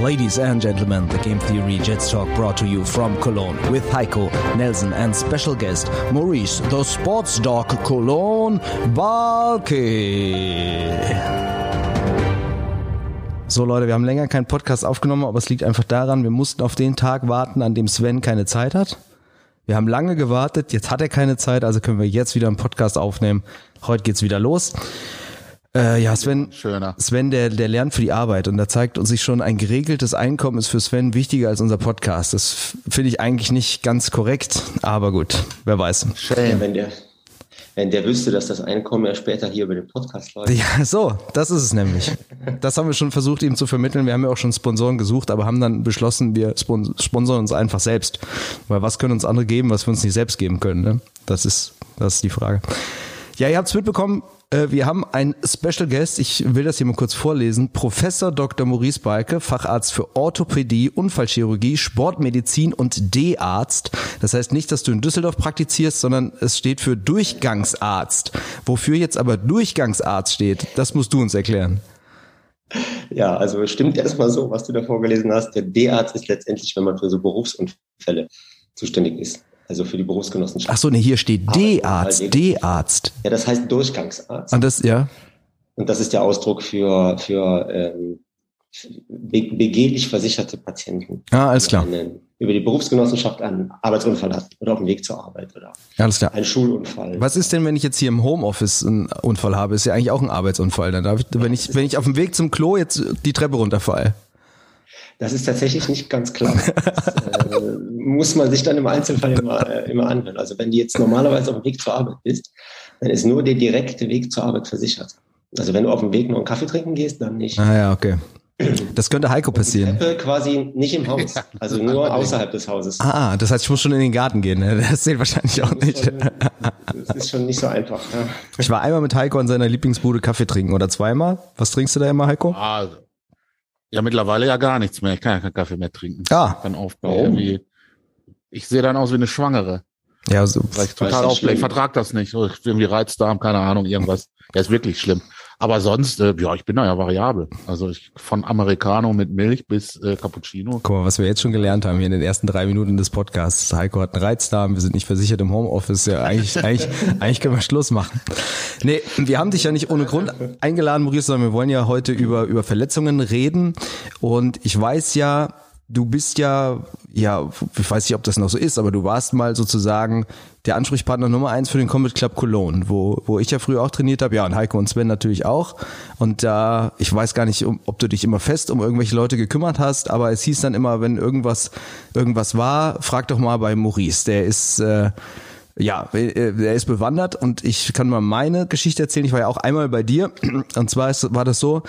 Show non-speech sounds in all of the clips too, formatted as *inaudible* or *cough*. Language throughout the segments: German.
Ladies and gentlemen, the Game Theory Jets Talk brought to you from Cologne with Heiko, Nelson and special guest Maurice, the sports dog Cologne Balke. So Leute, wir haben länger keinen Podcast aufgenommen, aber es liegt einfach daran, wir mussten auf den Tag warten, an dem Sven keine Zeit hat. Wir haben lange gewartet, jetzt hat er keine Zeit, also können wir jetzt wieder einen Podcast aufnehmen. Heute geht's wieder los. Äh, ja, Sven, Schöner. Sven, der, der lernt für die Arbeit und da zeigt uns sich schon, ein geregeltes Einkommen ist für Sven wichtiger als unser Podcast. Das finde ich eigentlich nicht ganz korrekt, aber gut, wer weiß. Ja, wenn der, wenn der wüsste, dass das Einkommen ja später hier über den Podcast läuft. Ja, so, das ist es nämlich. Das haben wir schon versucht, ihm zu vermitteln. Wir haben ja auch schon Sponsoren gesucht, aber haben dann beschlossen, wir spon sponsern uns einfach selbst. Weil was können uns andere geben, was wir uns nicht selbst geben können? Ne? Das ist, das ist die Frage. Ja, ihr habt es mitbekommen. Äh, Wir haben einen Special Guest, ich will das hier mal kurz vorlesen. Professor Dr. Maurice Balke, Facharzt für Orthopädie, Unfallchirurgie, Sportmedizin und D-Arzt. Das heißt nicht, dass du in Düsseldorf praktizierst, sondern es steht für Durchgangsarzt. Wofür jetzt aber Durchgangsarzt steht, das musst du uns erklären. Ja, also stimmt erstmal so, was du da vorgelesen hast. Der D-Arzt ist letztendlich, wenn man für so Berufsunfälle zuständig ist. Also für die Berufsgenossenschaft. Ach so, ne, hier steht D-Arzt, D-Arzt. Ja, das heißt Durchgangsarzt. Und das, ja, Und das ist der Ausdruck für, für ähm, be begehlich versicherte Patienten. ah, alles klar, einen, über die Berufsgenossenschaft einen Arbeitsunfall hatten oder auf dem Weg zur Arbeit oder alles klar. einen Schulunfall. Was ist denn, wenn ich jetzt hier im Homeoffice einen Unfall habe? Ist ja eigentlich auch ein Arbeitsunfall. Dann darf ich, wenn ich, wenn ich auf dem Weg zum Klo jetzt die Treppe runterfalle. Das ist tatsächlich nicht ganz klar. *laughs* Das, äh, muss man sich dann im Einzelfall immer, äh, immer anhören. Also wenn du jetzt normalerweise auf dem Weg zur Arbeit bist, dann ist nur der direkte Weg zur Arbeit versichert. Also wenn du auf dem Weg nur einen Kaffee trinken gehst, dann nicht. Ah ja, okay. Das könnte Heiko Die passieren. Treppe quasi nicht im Haus, *laughs* also nur außerhalb des Hauses. Ah, das heißt, ich muss schon in den Garten gehen. ne? Das zählt wahrscheinlich auch nicht. Das ist schon nicht so einfach. Ja. Ich war einmal mit Heiko an seiner Lieblingsbude Kaffee trinken oder zweimal. Was trinkst du da immer, Heiko? Ah, ja, mittlerweile ja gar nichts mehr. Ich kann ja keinen Kaffee mehr trinken. Ah. Dann aufbauen. Irgendwie. Ich sehe dann aus wie eine Schwangere. Ja, so. Weil ich Das total aufblähe. Ich vertrag das nicht. So, Irgendwie Reizdarm, keine Ahnung, irgendwas. Ja, ist wirklich schlimm. Aber sonst, äh, ja, ich bin da ja variabel. Also ich, von Americano mit Milch bis äh, Cappuccino. Guck mal, was wir jetzt schon gelernt haben hier in den ersten drei Minuten des Podcasts. Heiko hat einen Reizdarm, wir sind nicht versichert im Homeoffice. Ja, eigentlich, *laughs* eigentlich, eigentlich können wir Schluss machen. Nee, wir haben dich ja nicht ohne Grund eingeladen, Maurice, sondern wir wollen ja heute über, über Verletzungen reden. Und ich weiß ja, du bist ja, ja, ich weiß nicht, ob das noch so ist, aber du warst mal sozusagen der Ansprechpartner Nummer eins für den Combat Club Cologne, wo, wo ich ja früher auch trainiert habe, ja, und Heiko und Sven natürlich auch. Und da, ich weiß gar nicht, ob du dich immer fest um irgendwelche Leute gekümmert hast, aber es hieß dann immer, wenn irgendwas, irgendwas war, frag doch mal bei Maurice. Der ist, äh, ja, äh, der ist bewandert und ich kann mal meine Geschichte erzählen. Ich war ja auch einmal bei dir *clears throat* und zwar ist, war das so,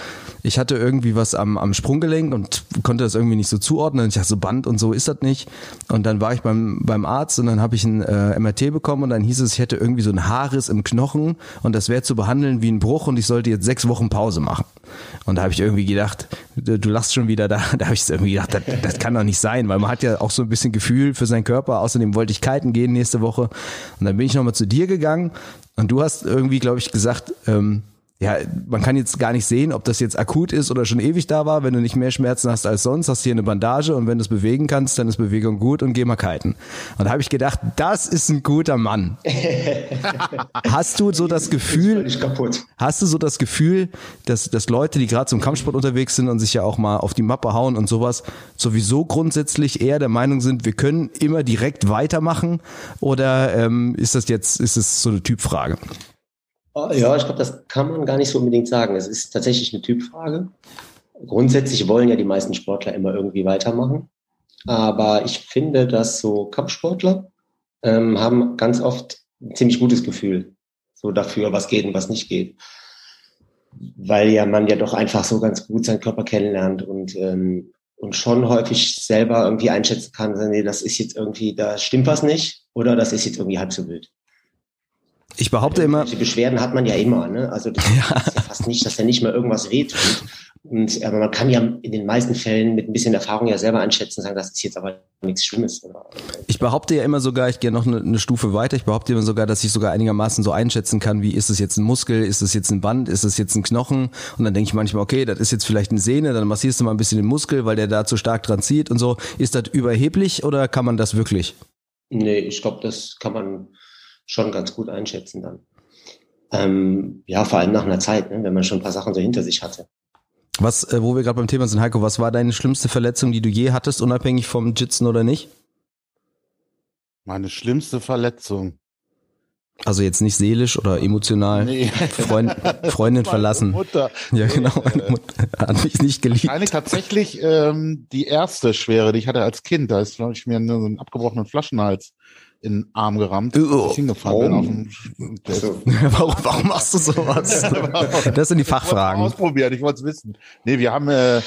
ich hatte irgendwie was am, am Sprunggelenk und konnte das irgendwie nicht so zuordnen. Ich dachte so Band und so ist das nicht. Und dann war ich beim, beim Arzt und dann habe ich ein äh, MRT bekommen und dann hieß es, ich hätte irgendwie so ein Haarriss im Knochen und das wäre zu behandeln wie ein Bruch und ich sollte jetzt sechs Wochen Pause machen. Und da habe ich irgendwie gedacht, du, lachst schon wieder da, *laughs* da habe ich irgendwie gedacht, das, das kann doch nicht sein, weil man hat ja auch so ein bisschen Gefühl für seinen Körper. Außerdem wollte ich kiten gehen nächste Woche. Und dann bin ich nochmal zu dir gegangen und du hast irgendwie, glaube ich, gesagt, ähm, ja, man kann jetzt gar nicht sehen, ob das jetzt akut ist oder schon ewig da war. Wenn du nicht mehr Schmerzen hast als sonst, hast du hier eine Bandage und wenn du es bewegen kannst, dann ist Bewegung gut und geh mal kiten. Und da habe ich gedacht, das ist ein guter Mann. *laughs* hast du so das Gefühl. Hast du so das Gefühl, dass, dass Leute, die gerade zum Kampfsport unterwegs sind und sich ja auch mal auf die Mappe hauen und sowas, sowieso grundsätzlich eher der Meinung sind, wir können immer direkt weitermachen? Oder ähm, ist das jetzt, ist es so eine Typfrage? Oh, Ja, ich glaube, das kann man gar nicht so unbedingt sagen. Es ist tatsächlich eine Typfrage. Grundsätzlich wollen ja die meisten Sportler immer irgendwie weitermachen. Aber ich finde, dass so Kampfsportler ähm, haben ganz oft ein ziemlich gutes Gefühl so dafür, was geht und was nicht geht. Weil ja man ja doch einfach so ganz gut seinen Körper kennenlernt und, ähm, und schon häufig selber irgendwie einschätzen kann, nee, das ist jetzt irgendwie, da stimmt was nicht oder das ist jetzt irgendwie halb so wild. Ich behaupte immer, Die Beschwerden hat man ja immer, ne? Also das ist ja fast nicht, dass ja nicht mehr irgendwas wehtut. Und, aber man kann ja in den meisten Fällen mit ein bisschen Erfahrung ja selber einschätzen, sagen, das ist jetzt aber nichts Schlimmes. Ich behaupte ja immer sogar, ich gehe noch eine, eine, Stufe weiter, ich behaupte immer sogar, dass ich sogar einigermaßen so einschätzen kann, wie ist es jetzt ein Muskel, ist es jetzt ein Band, ist es jetzt ein Knochen? Und dann denke ich manchmal, okay, das ist jetzt vielleicht eine Sehne, dann massierst du mal ein bisschen den Muskel, weil der da zu stark dran zieht und so. Ist das überheblich oder kann man das wirklich? Nee, ich glaube, das kann man schon ganz gut einschätzen dann. Ähm, ja, vor allem nach einer Zeit, ne, wenn man schon ein paar Sachen so hinter sich hatte. Was, äh, wo wir gerade beim Thema sind, Heiko, was war deine schlimmste Verletzung, die du je hattest, unabhängig vom Jitzen oder nicht? Meine schlimmste Verletzung. Also jetzt nicht seelisch oder emotional. Nee. Freund, Freundin *laughs* verlassen. Mutter. Ja, genau. Meine Mutter hat mich nicht geliebt. Wahrscheinlich tatsächlich ähm, die erste schwere, die ich hatte als Kind. Da ist, glaube ich, mir einen abgebrochenen Flaschenhals in den Arm gerammt, oh. ich hingefallen oh. bin. Auf dem, *laughs* warum, warum machst du sowas? *laughs* das sind die Fachfragen. Ich ausprobieren, ich wollte es wissen. Nee, wir haben, äh, äh,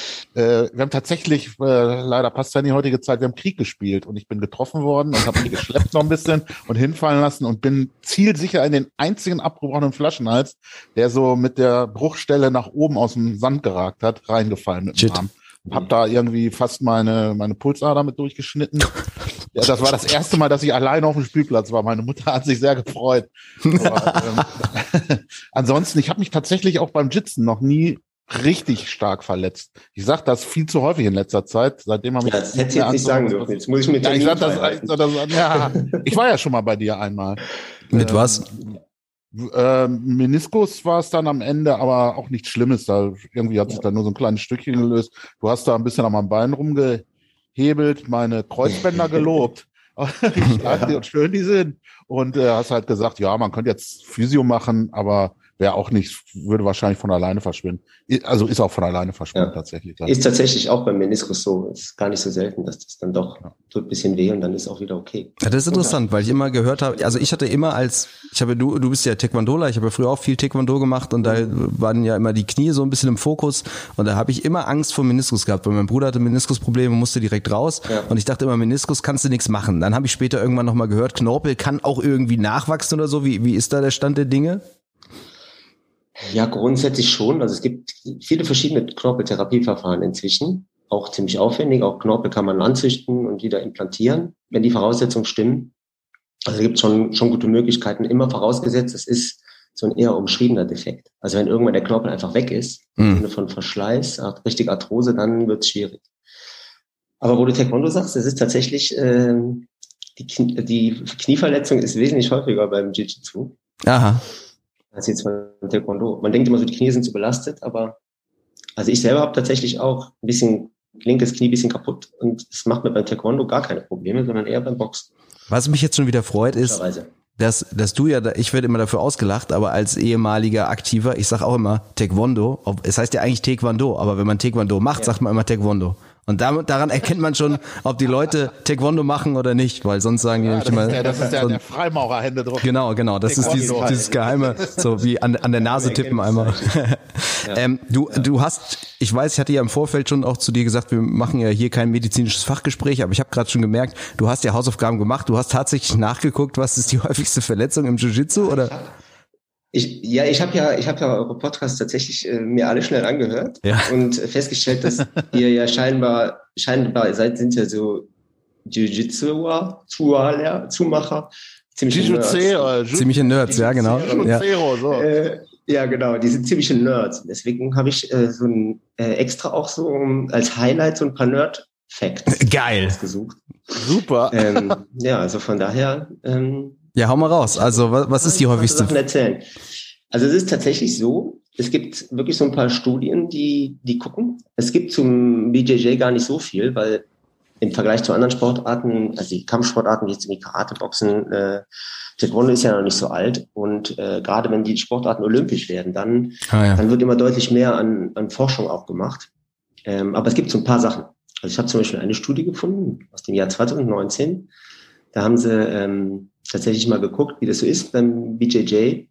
wir haben tatsächlich, äh, leider passt ja in die heutige Zeit, wir haben Krieg gespielt und ich bin getroffen worden und habe mich geschleppt noch ein bisschen und hinfallen lassen und bin zielsicher in den einzigen abgebrochenen Flaschenhals, der so mit der Bruchstelle nach oben aus dem Sand geragt hat, reingefallen mit dem Shit. Arm. Hab da irgendwie fast meine, meine Pulsader mit durchgeschnitten. Ja, das war das erste Mal, dass ich alleine auf dem Spielplatz war. Meine Mutter hat sich sehr gefreut. Aber, ähm, *laughs* ansonsten, ich habe mich tatsächlich auch beim Jitzen noch nie richtig stark verletzt. Ich sage das viel zu häufig in letzter Zeit. Seitdem habe ich ja, das hätte ich jetzt nicht sagen dürfen. Jetzt muss ich mit ja, ich sag das, das, ja, ich war ja schon mal bei dir einmal. Mit ähm, was? Äh, Meniskus war es dann am Ende, aber auch nichts Schlimmes. Da irgendwie hat sich da nur so ein kleines Stückchen gelöst. Du hast da ein bisschen an meinem Bein rumgehebelt, meine Kreuzbänder *laughs* gelobt. Wie stark ja. und schön die sind. Und äh, hast halt gesagt, ja, man könnte jetzt Physio machen, aber wäre auch nicht, würde wahrscheinlich von alleine verschwinden. Also ist auch von alleine verschwunden ja. tatsächlich. Ist tatsächlich auch beim Meniskus so. Ist gar nicht so selten, dass das dann doch ja. tut ein bisschen weh und dann ist auch wieder okay. Ja, das ist interessant, weil ich immer gehört habe, also ich hatte immer als, ich habe, du, du bist ja Taekwondoler, ich habe ja früher auch viel Taekwondo gemacht und da waren ja immer die Knie so ein bisschen im Fokus und da habe ich immer Angst vor Meniskus gehabt, weil mein Bruder hatte Meniskusprobleme, musste direkt raus ja. und ich dachte immer, Meniskus kannst du nichts machen. Dann habe ich später irgendwann nochmal gehört, Knorpel kann auch irgendwie nachwachsen oder so. Wie, wie ist da der Stand der Dinge? Ja, grundsätzlich schon. Also es gibt viele verschiedene Knorpeltherapieverfahren inzwischen. Auch ziemlich aufwendig. Auch Knorpel kann man anzüchten und wieder implantieren, wenn die Voraussetzungen stimmen. Also es gibt schon, schon gute Möglichkeiten. Immer vorausgesetzt, es ist so ein eher umschriebener Defekt. Also wenn irgendwann der Knorpel einfach weg ist, mhm. im Sinne von Verschleiß, richtig Arthrose, dann wird es schwierig. Aber wo du Taekwondo sagst, es ist tatsächlich, äh, die, Knie, die Knieverletzung ist wesentlich häufiger beim Jiu-Jitsu. Aha als jetzt beim Taekwondo. Man denkt immer so, die Knie sind zu belastet, aber also ich selber habe tatsächlich auch ein bisschen linkes Knie ein bisschen kaputt und es macht mir beim Taekwondo gar keine Probleme, sondern eher beim Boxen. Was mich jetzt schon wieder freut, ist, dass, dass du ja, ich werde immer dafür ausgelacht, aber als ehemaliger Aktiver, ich sag auch immer Taekwondo, es heißt ja eigentlich Taekwondo, aber wenn man Taekwondo macht, ja. sagt man immer Taekwondo. Und damit, daran erkennt man schon, ob die Leute Taekwondo machen oder nicht, weil sonst sagen die ja, nämlich immer. Der, das ist der, so der Freimaurerhände drauf. Genau, genau. Das ist dieses, dieses geheime, so wie an, an der Nase tippen einmal. *laughs* ähm, du, du hast, ich weiß, ich hatte ja im Vorfeld schon auch zu dir gesagt, wir machen ja hier kein medizinisches Fachgespräch, aber ich habe gerade schon gemerkt, du hast ja Hausaufgaben gemacht, du hast tatsächlich nachgeguckt, was ist die *laughs* häufigste Verletzung im Jiu-Jitsu oder? Ich, ja, ich habe ja, ich habe ja eure Podcasts tatsächlich äh, mir alle schnell angehört ja. und festgestellt, dass *laughs* ihr ja scheinbar, scheinbar seid, sind ja so Jiu-Jitsu-Zumacher, ziemliche Nerds. Ziemliche Nerds, ja genau. Ja. Äh, ja, genau, die sind ziemliche Nerds. Deswegen habe ich äh, so ein äh, extra auch so um, als Highlight so ein paar Nerd-Facts *laughs* Geil. gesucht. Super. Ähm, ja, also von daher ähm, ja, hau mal raus. Also, was, was ist die häufigste? Sachen erzählen. Also, es ist tatsächlich so, es gibt wirklich so ein paar Studien, die, die gucken. Es gibt zum BJJ gar nicht so viel, weil im Vergleich zu anderen Sportarten, also die Kampfsportarten, wie jetzt die Karate, Boxen, äh, Taekwondo ist ja noch nicht so alt. Und äh, gerade wenn die Sportarten olympisch werden, dann, ah, ja. dann wird immer deutlich mehr an, an Forschung auch gemacht. Ähm, aber es gibt so ein paar Sachen. Also ich habe zum Beispiel eine Studie gefunden aus dem Jahr 2019. Da haben sie ähm, tatsächlich mal geguckt, wie das so ist beim BJJ.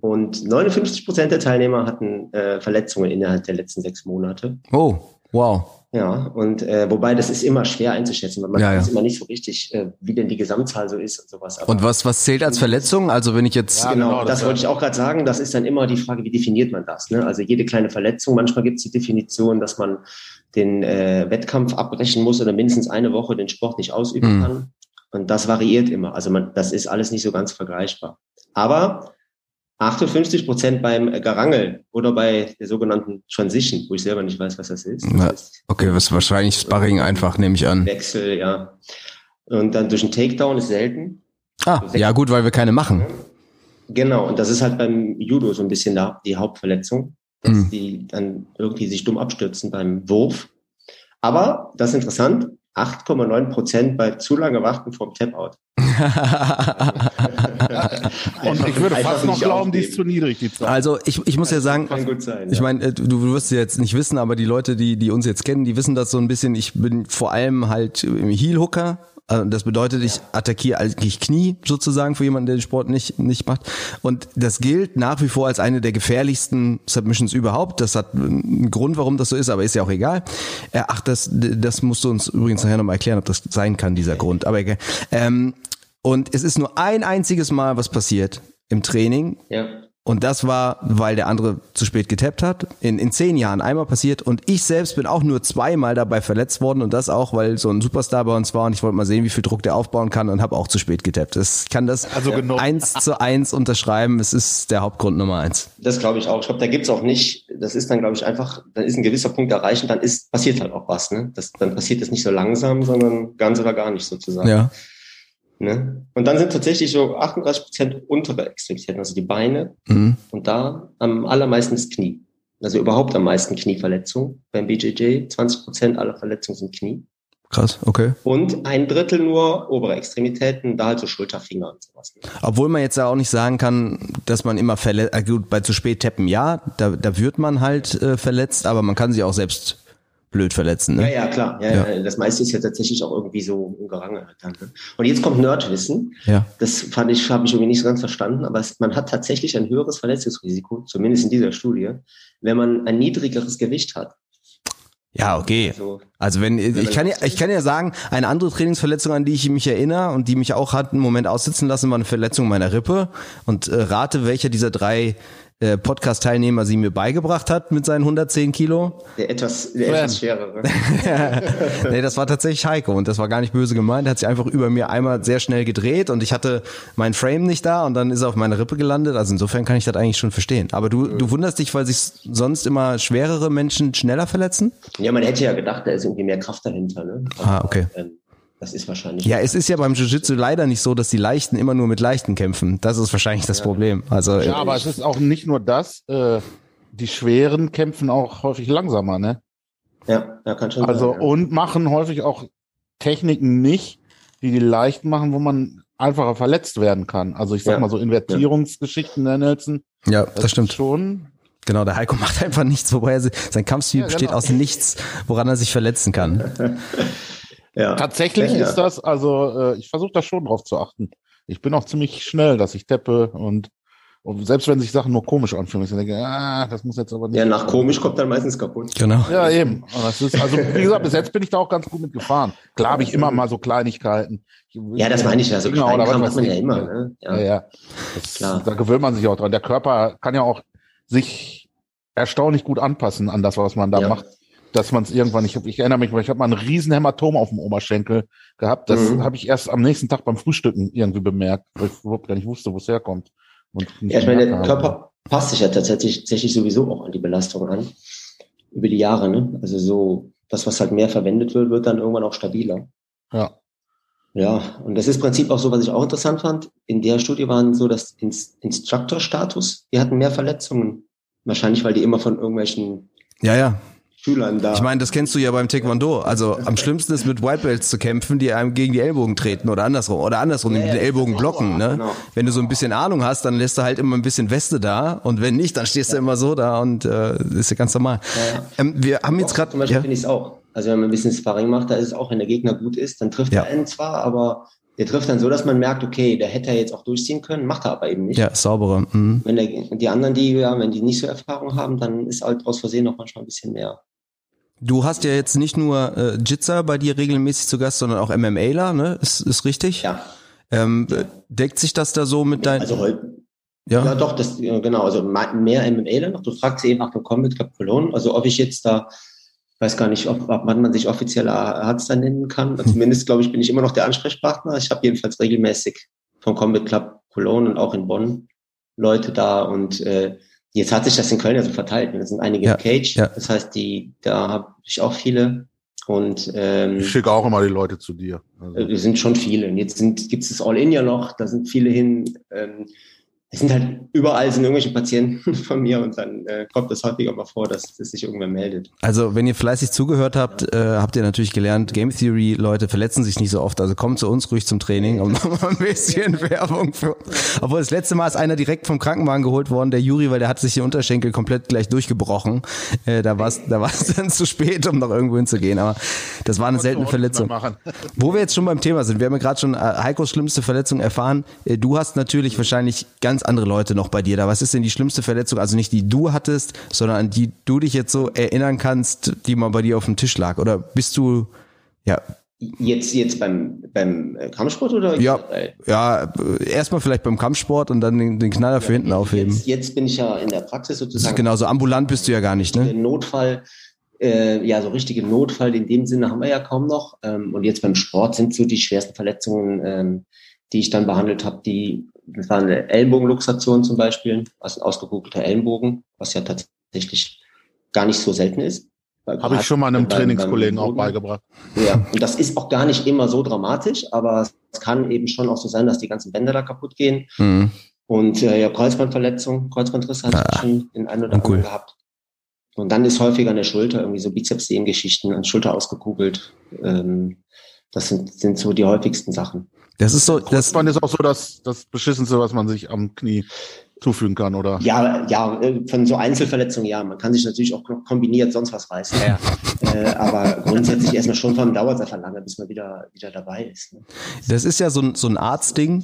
Und 59 Prozent der Teilnehmer hatten äh, Verletzungen innerhalb der letzten sechs Monate. Oh. Wow. Ja, und äh, wobei das ist immer schwer einzuschätzen, weil man Ja, weiß ja. immer nicht so richtig, äh, wie denn die Gesamtzahl so ist und sowas. Aber Und was, was zählt als Verletzung? Also wenn ich jetzt, Ja, genau, genau, das, das wollte ich auch gerade sagen. Das ist dann immer die Frage, wie definiert man das? Ne? Also jede kleine Verletzung, manchmal gibt es die Definition, dass man den äh, Wettkampf abbrechen muss oder mindestens eine Woche den Sport nicht ausüben Mhm. kann. Und das variiert immer. Also man, das ist alles nicht so ganz vergleichbar. Aber 58 Prozent beim äh, Gerangel oder bei der sogenannten Transition, wo ich selber nicht weiß, was das ist. Das ist okay, was wahrscheinlich Sparring einfach, nehme ich an. Wechsel, ja. Und dann durch einen Takedown ist selten. Ah, ja gut, weil wir keine machen. Genau, und das ist halt beim Judo so ein bisschen da, die Hauptverletzung, dass Mhm. die dann irgendwie sich dumm abstürzen beim Wurf. Aber, das ist interessant, 8,9 Prozent bei zu lange Warten vorm Tap-Out. *laughs* *laughs* *laughs* Und ich würde fast noch nicht glauben, die ist aufgeben. zu niedrig, die Zahl. Also ich, ich muss ja sagen, Kann gut sein. Ich ja. meine, äh, du, du wirst es jetzt nicht wissen, aber die Leute, die, die uns jetzt kennen, die wissen das so ein bisschen. Ich bin vor allem halt im Heel-Hooker. Also Das bedeutet, ich attackiere eigentlich Knie sozusagen für jemanden, der den Sport nicht, nicht macht. Und das gilt nach wie vor als eine der gefährlichsten Submissions überhaupt. Das hat einen Grund, warum das so ist, aber ist ja auch egal. Äh, Ach, das, das musst du uns übrigens nachher nochmal erklären, ob das sein kann, dieser Grund. Aber egal. Ähm, und es ist nur ein einziges Mal was passiert im Training. ja. Und das war, weil der andere zu spät getappt hat. In, in zehn Jahren einmal passiert. Und ich selbst bin auch nur zweimal dabei verletzt worden. Und das auch, weil so ein Superstar bei uns war. Und ich wollte mal sehen, wie viel Druck der aufbauen kann. Und habe auch zu spät getappt. Das kann das Also genau. eins zu eins unterschreiben. Es ist der Hauptgrund Nummer eins. Das glaube ich auch. Ich glaube, da gibt's auch nicht, das ist dann, glaube ich, einfach, dann ist ein gewisser Punkt erreicht und dann ist, passiert halt auch was. Ne? Das, dann passiert das nicht so langsam, sondern ganz oder gar nicht sozusagen. Ja. Ne? Und dann sind tatsächlich so 38 Prozent untere Extremitäten, also die Beine Mhm. und da am allermeisten das Knie. Also überhaupt am meisten Knieverletzungen. Beim BJJ 20 Prozent aller Verletzungen sind Knie. Krass, okay. Und ein Drittel nur obere Extremitäten, da halt so Schulterfinger und sowas. Obwohl man jetzt auch nicht sagen kann, dass man immer verletzt, äh, gut, bei zu spät tappen, ja, da, da wird man halt äh, verletzt, aber man kann sich auch selbst blöd verletzen. Ja, Ne? ja, klar. Ja, Ja. ja. Das meiste ist ja tatsächlich auch irgendwie so im Gerangel. halt Dann, ne? Und jetzt kommt Nerdwissen. Ja. Das fand ich, habe ich irgendwie nicht so ganz verstanden, aber es, man hat tatsächlich ein höheres Verletzungsrisiko, zumindest in dieser Studie, wenn man ein niedrigeres Gewicht hat. Ja, okay. Also, Also wenn ich kann ja ich kann ja sagen, eine andere Trainingsverletzung, an die ich mich erinnere und die mich auch hat einen Moment aussitzen lassen, war eine Verletzung meiner Rippe und äh, rate, welcher dieser drei äh, Podcast-Teilnehmer sie mir beigebracht hat mit seinen 110 Kilo. der etwas, der etwas schwerere. *laughs* nee, das war tatsächlich Heiko und das war gar nicht böse gemeint. Er hat sich einfach über mir einmal sehr schnell gedreht und ich hatte meinen Frame nicht da und dann ist er auf meine Rippe gelandet. Also insofern kann ich das eigentlich schon verstehen. Aber du, du wunderst dich, weil sich sonst immer schwerere Menschen schneller verletzen? Ja, man hätte ja gedacht, da ist irgendwie mehr Kraft dahinter. Ne? Ah, okay. Ähm, das ist wahrscheinlich. Ja, es ist ja beim Jiu-Jitsu leider nicht so, dass die Leichten immer nur mit Leichten kämpfen. Das ist wahrscheinlich das Problem. Also Ja, aber es ist auch nicht nur das. Äh, die Schweren kämpfen auch häufig langsamer, ne? ja, ja, kann schon Also sein. Ja. und machen häufig auch Techniken nicht, die die leicht machen, wo man einfacher verletzt werden kann. Also ich sag Ja. mal so Invertierungsgeschichten, ne, Nelson. ja, das ist stimmt. Schon. Genau, der Heiko *laughs* macht einfach nichts, wobei er, sein Kampfstil Ja, besteht genau. aus nichts, woran er sich verletzen kann. *laughs* ja. Tatsächlich Ja, ja. ist das, also äh, ich versuche da schon drauf zu achten. Ich bin auch ziemlich schnell, dass ich teppe und, und selbst wenn sich Sachen nur komisch anfühlen, ich denke, ah, das muss jetzt aber nicht. ja, nach komisch kommt dann meistens kaputt. Genau. Ja, eben. Und das ist, also wie gesagt, bis jetzt bin ich da auch ganz gut mit gefahren. Klar habe ich immer mal so Kleinigkeiten. Ja, das meine ich ja. So Finger oder was hat man ja immer. Ne? Ja, ja. Das, Klar. Da gewöhnt man sich auch dran. Der Körper kann ja auch sich erstaunlich gut anpassen an das, was man da Ja. macht. Dass man es irgendwann, ich, ich erinnere mich, ich habe mal ein riesen Hämatom auf dem Oberschenkel gehabt. Das Mhm. habe ich erst am nächsten Tag beim Frühstücken irgendwie bemerkt, weil ich überhaupt gar nicht wusste, wo es herkommt. Ja, ich meine, der. Körper passt sich ja tatsächlich, tatsächlich sowieso auch an die Belastung an. Über die Jahre, ne? Also so, das, was halt mehr verwendet wird, wird dann irgendwann auch stabiler. Ja. Ja, und das ist im Prinzip auch so, was ich auch interessant fand. In der Studie waren so das Ins- Instructor-Status, die hatten mehr Verletzungen. Wahrscheinlich, weil die immer von irgendwelchen Ja, ja. Schülern da. Ich meine, das kennst du ja beim Taekwondo. Also am schlimmsten ist mit White Belts zu kämpfen, die einem gegen die Ellbogen treten oder andersrum. Oder andersrum, Ja, mit den ja, Ellbogen ist blocken. Ne? genau. Wenn du so ein bisschen Ahnung hast, dann lässt du halt immer ein bisschen Weste da. Und wenn nicht, dann stehst du immer so da und äh, ist ja ganz normal. Ja, ja. Ähm, wir haben jetzt gerade... Zum Beispiel Ja, finde ich es auch. Also wenn man ein bisschen Sparring macht, da ist es auch, wenn der Gegner gut ist, dann trifft Ja. er einen zwar, aber der trifft dann so, dass man merkt, okay, der hätte er jetzt auch durchziehen können, macht er aber eben nicht. ja, saubere. Mhm. Wenn der, die anderen, die, ja, wenn die nicht so Erfahrung haben, dann ist halt aus Versehen noch manchmal ein bisschen mehr. Du hast ja jetzt nicht nur äh, Jitsa bei dir regelmäßig zu Gast, sondern auch MMAler, ne? Ist, ist richtig? Ja. Ähm, deckt sich das da so mit deinen? Also heute. Ja. ja, doch, das, genau, also mehr MMAler noch. Du fragst eben nach dem Combat Club Cologne, also ob ich jetzt da, weiß gar nicht, ob, ob man sich offizieller Arzt da nennen kann. Also *laughs* zumindest, glaube ich, bin ich immer noch der Ansprechpartner. Ich habe jedenfalls regelmäßig vom Combat Club Cologne und auch in Bonn Leute da und äh, Jetzt hat sich das in Köln ja so verteilt. Es sind einige ja, Cage. Ja. Das heißt, die, da habe ich auch viele. Und ähm, ich schicke auch immer die Leute zu dir. Also. Äh, sind schon viele. Und jetzt gibt es das All-In ja noch, da sind viele hin. Ähm, es sind halt überall sind irgendwelche Patienten *laughs* von mir und dann äh, kommt das häufiger mal vor, dass, dass sich irgendwer meldet. Also wenn ihr fleißig zugehört habt, äh, habt ihr natürlich gelernt, Game Theory Leute verletzen sich nicht so oft. Also kommt zu uns ruhig zum Training *laughs* und machen mal ein bisschen Werbung für. Obwohl das letzte Mal ist einer direkt vom Krankenwagen geholt worden, der Juri, weil der hat sich die Unterschenkel komplett gleich durchgebrochen. Äh, da war es da war's *laughs* dann zu spät, um noch irgendwo hinzugehen. Aber das war eine seltene Verletzung. Wo wir jetzt schon beim Thema sind, wir haben ja gerade schon äh, Heikos schlimmste Verletzung erfahren. Äh, du hast natürlich wahrscheinlich ganz ganz andere Leute noch bei dir da. Was ist denn die schlimmste Verletzung, also nicht die du hattest, sondern an die du dich jetzt so erinnern kannst, die mal bei dir auf dem Tisch lag? Oder bist du, ja, Jetzt, jetzt beim, beim Kampfsport oder? Ja, ja, erstmal vielleicht beim Kampfsport und dann den, den Knaller ja, für hinten aufheben. Jetzt, jetzt bin ich ja in der Praxis sozusagen. Genau, so ambulant bist du ja gar nicht, ne? Notfall, äh, ja, so richtige Notfall in dem Sinne haben wir ja kaum noch. Ähm, und jetzt beim Sport sind so die schwersten Verletzungen, ähm, die ich dann behandelt habe, die das war eine Ellenbogenluxation zum Beispiel, also ein ausgekugelter Ellenbogen, was ja tatsächlich gar nicht so selten ist. Habe ich schon mal einem beim, Trainingskollegen beim auch beigebracht. Ja, und das ist auch gar nicht immer so dramatisch, aber es kann eben schon auch so sein, dass die ganzen Bänder da kaputt gehen. Mhm. Und äh, ja, Kreuzbandverletzung, Kreuzbandriss hatte ah, ich schon den einen oder anderen cool. gehabt. Und dann ist häufig an der Schulter irgendwie so Bizepssehnengeschichten, an Schulter ausgekugelt. Ähm, das sind, sind so die häufigsten Sachen. Das ist so. Das man ist auch so das, das Beschissenste, was man sich am Knie zufügen kann, oder? Ja, ja, von so Einzelverletzungen, ja. Man kann sich natürlich auch kombiniert sonst was reißen. Ja. Äh, aber grundsätzlich erstmal schon von dauert es einfach lange, bis man wieder, wieder dabei ist. Ne? Das ist ja so ein, so ein Arztding.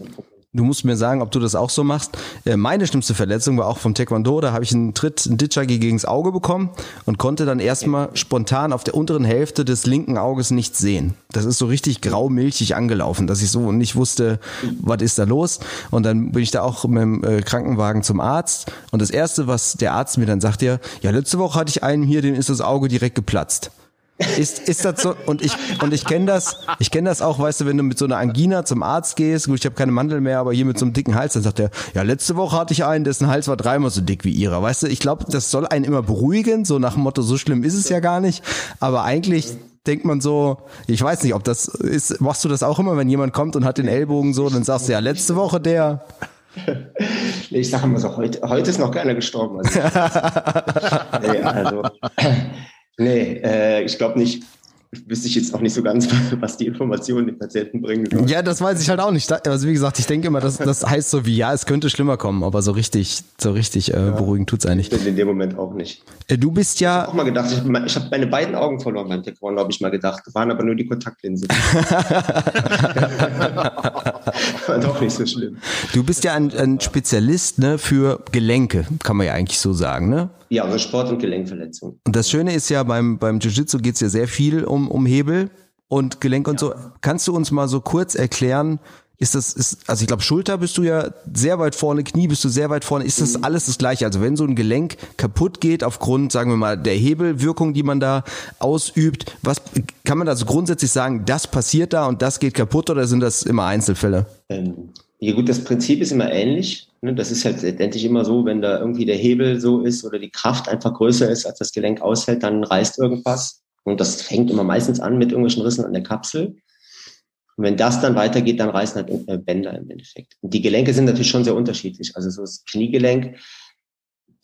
Du musst mir sagen, ob du das auch so machst. Äh, meine schlimmste Verletzung war auch vom Taekwondo. Da habe ich einen Tritt, einen Ditchagi gegens Auge bekommen und konnte dann erstmal spontan auf der unteren Hälfte des linken Auges nichts sehen. Das ist so richtig grau-milchig angelaufen, dass ich so nicht wusste, was ist da los. Und dann bin ich da auch mit dem äh, Krankenwagen zum Arzt. Und das Erste, was der Arzt mir dann sagt, ja, letzte Woche hatte ich einen hier, dem ist das Auge direkt geplatzt. Ist, ist das so? Und ich, und ich kenne das, ich kenne das auch, weißt du, wenn du mit so einer Angina zum Arzt gehst, gut, ich habe keine Mandel mehr, aber hier mit so einem dicken Hals, dann sagt er, ja, letzte Woche hatte ich einen, dessen Hals war dreimal so dick wie ihrer. Weißt du, ich glaube, das soll einen immer beruhigen, so nach dem Motto, so schlimm ist es ja gar nicht. Aber eigentlich denkt man so, ich weiß nicht, ob das ist, machst du das auch immer, wenn jemand kommt und hat den Ellbogen so, dann sagst du ja, letzte Woche der. Ich sage immer so, heute, heute ist noch keiner gestorben. Also, *laughs* nee, also Nee, äh, ich glaube nicht. Wüsste ich jetzt auch nicht so ganz, *laughs* was die Informationen den Patienten bringen sollen. Ja, das weiß ich halt auch nicht. Also wie gesagt, ich denke immer, das, das heißt so wie, ja, es könnte schlimmer kommen, aber so richtig, so richtig äh, ja, beruhigend tut's eigentlich. Ich in dem Moment auch nicht. Äh, du bist ja. Ich habe auch mal gedacht, ich, ich habe meine beiden Augen verloren beim Taekwondo, habe ich mal gedacht. Waren aber nur die Kontaktlinsen. *laughs* *laughs* *laughs* War doch nicht so schlimm. Du bist ja ein, ein Spezialist ne, für Gelenke, kann man ja eigentlich so sagen, ne? Ja, also Sport- und Gelenkverletzung. Und das Schöne ist ja, beim, beim Jiu-Jitsu geht es ja sehr viel um, um Hebel und Gelenk und ja. so. Kannst du uns mal so kurz erklären, ist das, ist, also ich glaube, Schulter bist du ja sehr weit vorne, Knie bist du sehr weit vorne. Ist das mhm. alles das Gleiche? Also wenn so ein Gelenk kaputt geht aufgrund, sagen wir mal, der Hebelwirkung, die man da ausübt, was kann man da so grundsätzlich sagen, das passiert da und das geht kaputt oder sind das immer Einzelfälle? Ähm, ja gut, das Prinzip ist immer ähnlich. Ne? Das ist halt letztendlich immer so, wenn da irgendwie der Hebel so ist oder die Kraft einfach größer ist, als das Gelenk aushält, dann reißt irgendwas. Und das fängt immer meistens an mit irgendwelchen Rissen an der Kapsel. Und wenn das dann weitergeht, dann reißen halt Bänder im Endeffekt. Und die Gelenke sind natürlich schon sehr unterschiedlich. Also so das Kniegelenk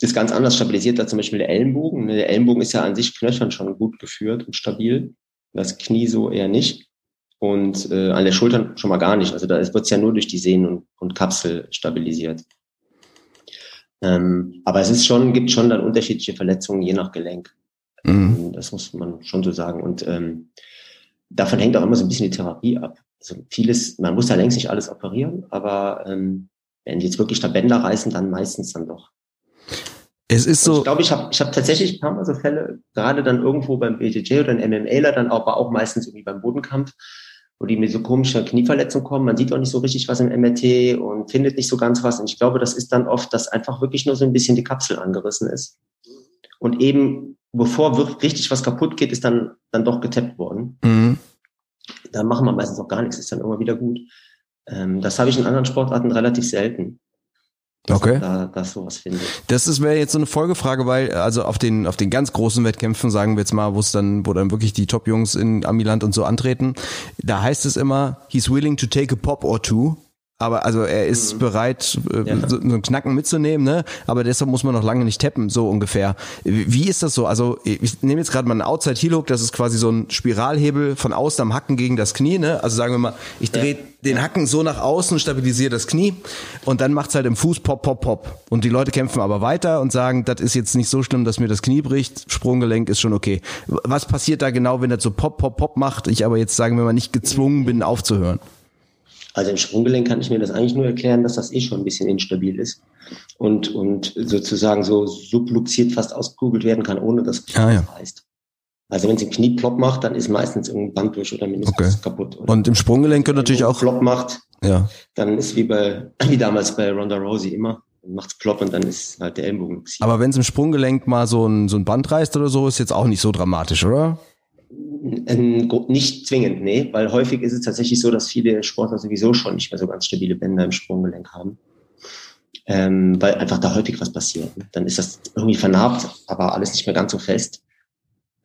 ist ganz anders stabilisiert als zum Beispiel der Ellenbogen. Ne? Der Ellenbogen ist ja an sich knöchern schon gut geführt und stabil. Das Knie so eher nicht und äh, an der Schulter schon mal gar nicht. Also da wird es ja nur durch die Sehnen und, und Kapsel stabilisiert. Ähm, aber es ist schon, gibt schon dann unterschiedliche Verletzungen je nach Gelenk. Mhm. Ähm, das muss man schon so sagen. Und ähm, davon hängt auch immer so ein bisschen die Therapie ab. Also vieles, man muss da längst nicht alles operieren, aber ähm, wenn die jetzt wirklich da Bänder reißen, dann meistens dann doch. Es ist so. Und ich glaube, ich habe ich hab tatsächlich ein paar Mal so Fälle, gerade dann irgendwo beim BJJ oder ein MMAler, dann aber auch meistens irgendwie beim Bodenkampf, wo die mit so komischer Knieverletzung kommen. Man sieht auch nicht so richtig was im MRT und findet nicht so ganz was. Und ich glaube, das ist dann oft, dass einfach wirklich nur so ein bisschen die Kapsel angerissen ist. Und eben, bevor wirklich richtig was kaputt geht, ist dann, dann doch getappt worden. Mhm. Da machen wir meistens auch gar nichts, ist dann immer wieder gut. Ähm, das habe ich in anderen Sportarten relativ selten. Okay. Da, da sowas findet. Das ist wäre jetzt so eine Folgefrage, weil also auf den auf den ganz großen Wettkämpfen sagen wir jetzt mal, wo es dann wo dann wirklich die Top Jungs in Amiland und so antreten, da heißt es immer he's willing to take a pop or two. Aber also er ist bereit, äh, Mhm. Ja. so, einen Knacken mitzunehmen, ne? Aber deshalb muss man noch lange nicht tappen, so ungefähr. Wie ist das so? Also ich nehme jetzt gerade mal einen Outside Heel Hook, das ist quasi so ein Spiralhebel von außen am Hacken gegen das Knie, ne? Also sagen wir mal, ich drehe den Hacken so nach außen, stabilisiere das Knie und dann macht's halt im Fuß pop, pop, pop. Und die Leute kämpfen aber weiter und sagen, das ist jetzt nicht so schlimm, dass mir das Knie bricht, Sprunggelenk ist schon okay. Was passiert da genau, wenn das so pop, pop, pop macht, ich aber jetzt sagen wir mal nicht gezwungen bin aufzuhören? Also im Sprunggelenk kann ich mir das eigentlich nur erklären, dass das eh schon ein bisschen instabil ist und, und sozusagen so subluxiert fast ausgekugelt werden kann, ohne dass es Ah, ja. reißt. Also wenn es ein Knie plopp macht, dann ist meistens irgendein Band durch oder Meniskus Okay. kaputt. Oder Und im Sprunggelenk natürlich wenn es auch, plopp macht, ja. dann ist wie bei *clears throat* wie damals bei Ronda Rousey immer, dann macht's plopp und dann ist halt der luxiert. Aber wenn es im Sprunggelenk mal so ein, so ein Band reißt oder so, ist jetzt auch nicht so dramatisch, oder? Ähm, Nicht zwingend, nee, weil häufig ist es tatsächlich so, dass viele Sportler sowieso schon nicht mehr so ganz stabile Bänder im Sprunggelenk haben. Ähm, weil einfach da häufig was passiert. ne? Dann ist das irgendwie vernarbt, aber alles nicht mehr ganz so fest.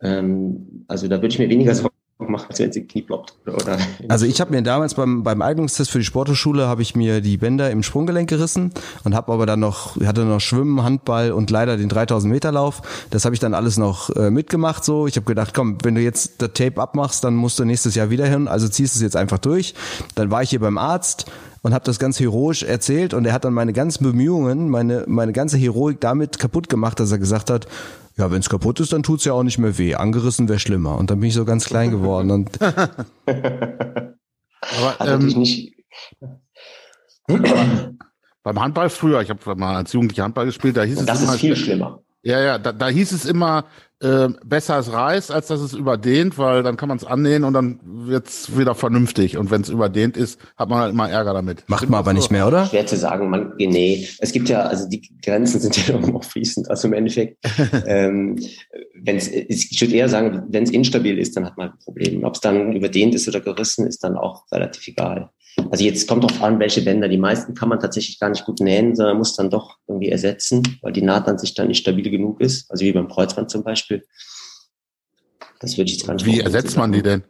Ähm, also da würde ich mir weniger Sorgen machen, als wenn sie Knie ploppt. Oder Also ich habe mir damals beim, beim Eignungstest für die Sporthochschule habe ich mir die Bänder im Sprunggelenk gerissen und habe aber dann noch hatte noch Schwimmen, Handball und leider den 3000 Meter Lauf. Das habe ich dann alles noch äh, mitgemacht so. Ich habe gedacht, komm, wenn du jetzt das Tape abmachst, dann musst du nächstes Jahr wieder hin. Also ziehst du es jetzt einfach durch. Dann war ich hier beim Arzt und habe das ganz heroisch erzählt und er hat dann meine ganzen Bemühungen, meine meine ganze Heroik damit kaputt gemacht, dass er gesagt hat, ja, wenn es kaputt ist, dann tut's ja auch nicht mehr weh. Angerissen wäre schlimmer. Und dann bin ich so ganz klein geworden und *laughs* Aber ähm, nicht. beim Handball früher, ich habe mal als Jugendlicher Handball gespielt, da hieß Und das es immer, ist viel schlimmer. Ja, ja, da, da hieß es immer, äh, besser es reißt, als dass es überdehnt, weil dann kann man es annähen und dann wird's wieder vernünftig. Und wenn es überdehnt ist, hat man halt immer Ärger damit. macht man aber nicht mehr, oder? Schwer zu sagen, man, nee. Es gibt ja, also die Grenzen sind *laughs* ja immer fließend. Also im Endeffekt, *laughs* ähm, wenn es, ich würde eher sagen, wenn es instabil ist, dann hat man ein Problem. Ob es dann überdehnt ist oder gerissen, ist dann auch relativ egal. Also jetzt kommt drauf an, welche Bänder. Die meisten kann man tatsächlich gar nicht gut nähen, sondern muss dann doch irgendwie ersetzen, weil die Naht an sich dann nicht stabil genug ist. Also wie beim Kreuzband zum Beispiel. Das würde ich jetzt gar nicht Wie ersetzt man die denn?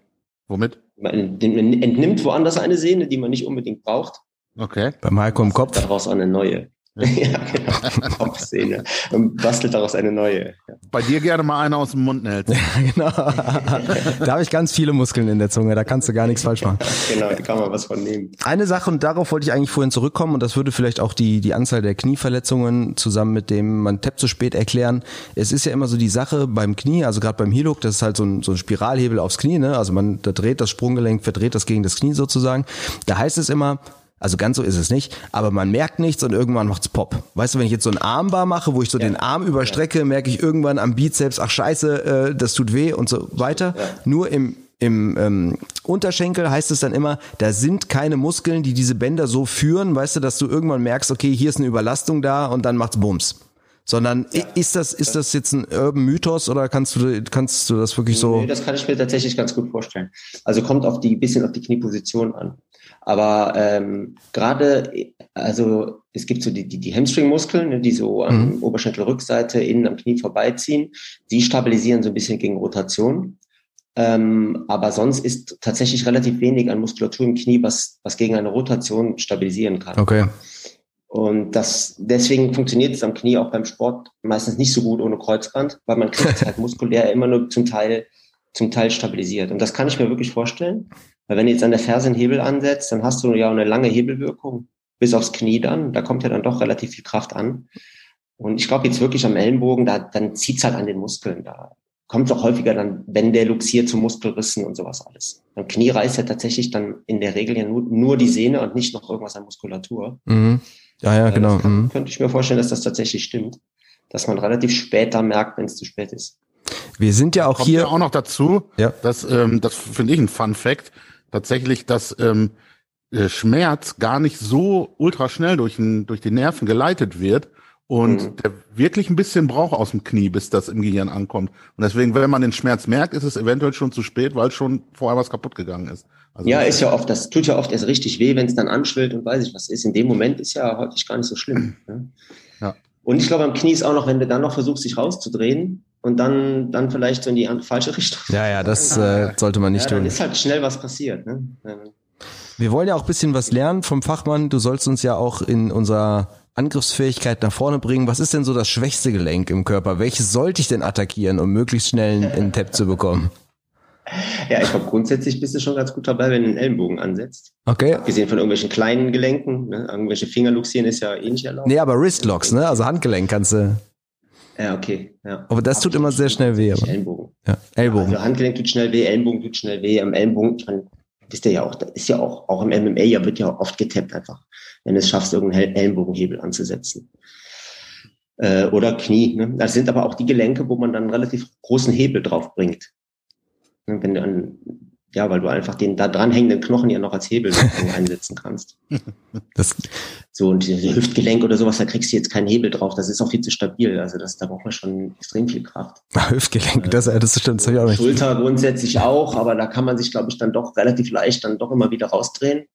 Womit? Man entnimmt woanders eine Sehne, die man nicht unbedingt braucht, Okay. Beim Heiko im Kopf. daraus eine neue. Ja, genau. *laughs* Und bastelt daraus eine neue. Ja. Bei dir gerne mal einer aus dem Mund hält. *laughs* genau. *laughs* da habe ich ganz viele Muskeln in der Zunge, da kannst du gar nichts falsch machen. Genau, da kann man was von nehmen. Eine Sache, und darauf wollte ich eigentlich vorhin zurückkommen, und das würde vielleicht auch die, die Anzahl der Knieverletzungen zusammen mit dem man tappt zu spät erklären. Es ist ja immer so die Sache beim Knie, also gerade beim Hook, das ist halt so ein, so ein Spiralhebel aufs Knie, ne? Also man da dreht das Sprunggelenk, verdreht das gegen das Knie sozusagen. Da heißt es immer, also ganz so ist es nicht, aber man merkt nichts und irgendwann macht's Pop. Weißt du, wenn ich jetzt so ein Armbar mache, wo ich so den Arm überstrecke, merke ich irgendwann am Bizeps, ach scheiße, äh, das tut weh und so weiter. Nur im im ähm, Unterschenkel heißt es dann immer, da sind keine Muskeln, die diese Bänder so führen, weißt du, dass du irgendwann merkst, okay, hier ist eine Überlastung da und dann macht's Bums. Sondern i- ist das ist das jetzt ein Urban Mythos oder kannst du kannst du das wirklich so? Nee, das kann ich mir tatsächlich ganz gut vorstellen. Also kommt auf die bisschen auf die Knieposition an. Aber ähm, gerade, also es gibt so die, die, die Hamstring-Muskeln, ne, die so am Oberschenkelrückseite innen am Knie vorbeiziehen. Die stabilisieren so ein bisschen gegen Rotation. Ähm, aber sonst ist tatsächlich relativ wenig an Muskulatur im Knie, was, was gegen eine Rotation stabilisieren kann. Okay. Und das, deswegen funktioniert es am Knie auch beim Sport meistens nicht so gut ohne Kreuzband, weil man kriegt es halt *laughs* muskulär immer nur zum Teil, zum Teil stabilisiert. Und das kann ich mir wirklich vorstellen. Weil wenn du jetzt an der Ferse einen Hebel ansetzt, dann hast du ja eine lange Hebelwirkung bis aufs Knie dann. Da kommt ja dann doch relativ viel Kraft an. Und ich glaube jetzt wirklich am Ellenbogen, da, dann zieht's halt an den Muskeln. Da kommt auch häufiger dann, wenn der luxiert zu Muskelrissen und sowas alles. Beim Knie reißt ja tatsächlich dann in der Regel ja nur, nur die Sehne und nicht noch irgendwas an Muskulatur. Mhm. Ja, ja, Äh, genau. Das kann, Mhm. könnte ich mir vorstellen, dass das tatsächlich stimmt. dass man relativ spät da merkt, wenn es zu spät ist. Wir sind ja auch Kommt hier. ja auch noch dazu, Ja. dass, ähm, das finde ich ein Fun Fact, tatsächlich, dass ähm, äh, Schmerz gar nicht so ultra schnell durch, den durch die Nerven geleitet wird und Mhm. der wirklich ein bisschen braucht aus dem Knie, bis das im Gehirn ankommt. Und deswegen, wenn man den Schmerz merkt, ist es eventuell schon zu spät, weil schon vorher was kaputt gegangen ist. Also Ja, ist ja oft, das tut ja oft erst richtig weh, wenn es dann anschwillt und weiß ich was ist. In dem Moment ist ja häufig gar nicht so schlimm. Ne? Ja. Und ich glaube, am Knie ist auch noch, wenn du dann noch versuchst, dich rauszudrehen und dann, dann vielleicht so in die falsche Richtung. Ja, ja, das *laughs* äh, sollte man ja, nicht dann tun. ist halt schnell was passiert. Ne? Ja. Wir wollen ja auch ein bisschen was lernen vom Fachmann. Du sollst uns ja auch in unserer Angriffsfähigkeit nach vorne bringen. Was ist denn so das schwächste Gelenk im Körper? Welches sollte ich denn attackieren, um möglichst schnell einen, einen Tap zu bekommen? Ja, ich glaube, grundsätzlich bist du schon ganz gut dabei, wenn du den Ellenbogen ansetzt. Okay. Gesehen von irgendwelchen kleinen Gelenken. Ne? Irgendwelche Fingerluxieren ist ja eh nicht erlaubt. Nee, aber Wristlocks, ne? Also Handgelenk kannst du. Ja, okay. Ja. Aber das tut immer sehr schnell weh. Aber. Ellenbogen. Ja. Ellbogen. Also Handgelenk tut schnell weh, Ellenbogen tut schnell weh. Am Ellenbogen, ich meine, wisst ihr ja auch, da ist ja auch, auch im MMA ja wird ja oft getappt einfach, wenn du es schaffst, irgendeinen Ellenbogenhebel anzusetzen. Äh, oder Knie. Ne? Das sind aber auch die Gelenke, wo man dann einen relativ großen Hebel drauf bringt. Ne? Wenn du an, ja, weil du einfach den da dranhängenden Knochen ja noch als Hebel *laughs* einsetzen kannst. Das, So, und Hüftgelenk oder sowas, da kriegst du jetzt keinen Hebel drauf. Das ist auch viel zu stabil. Also das, da braucht man schon extrem viel Kraft. Hüftgelenk, das, das stimmt, das ich auch nicht. Schulter grundsätzlich auch, aber da kann man sich, glaube ich, dann doch relativ leicht dann doch immer wieder rausdrehen.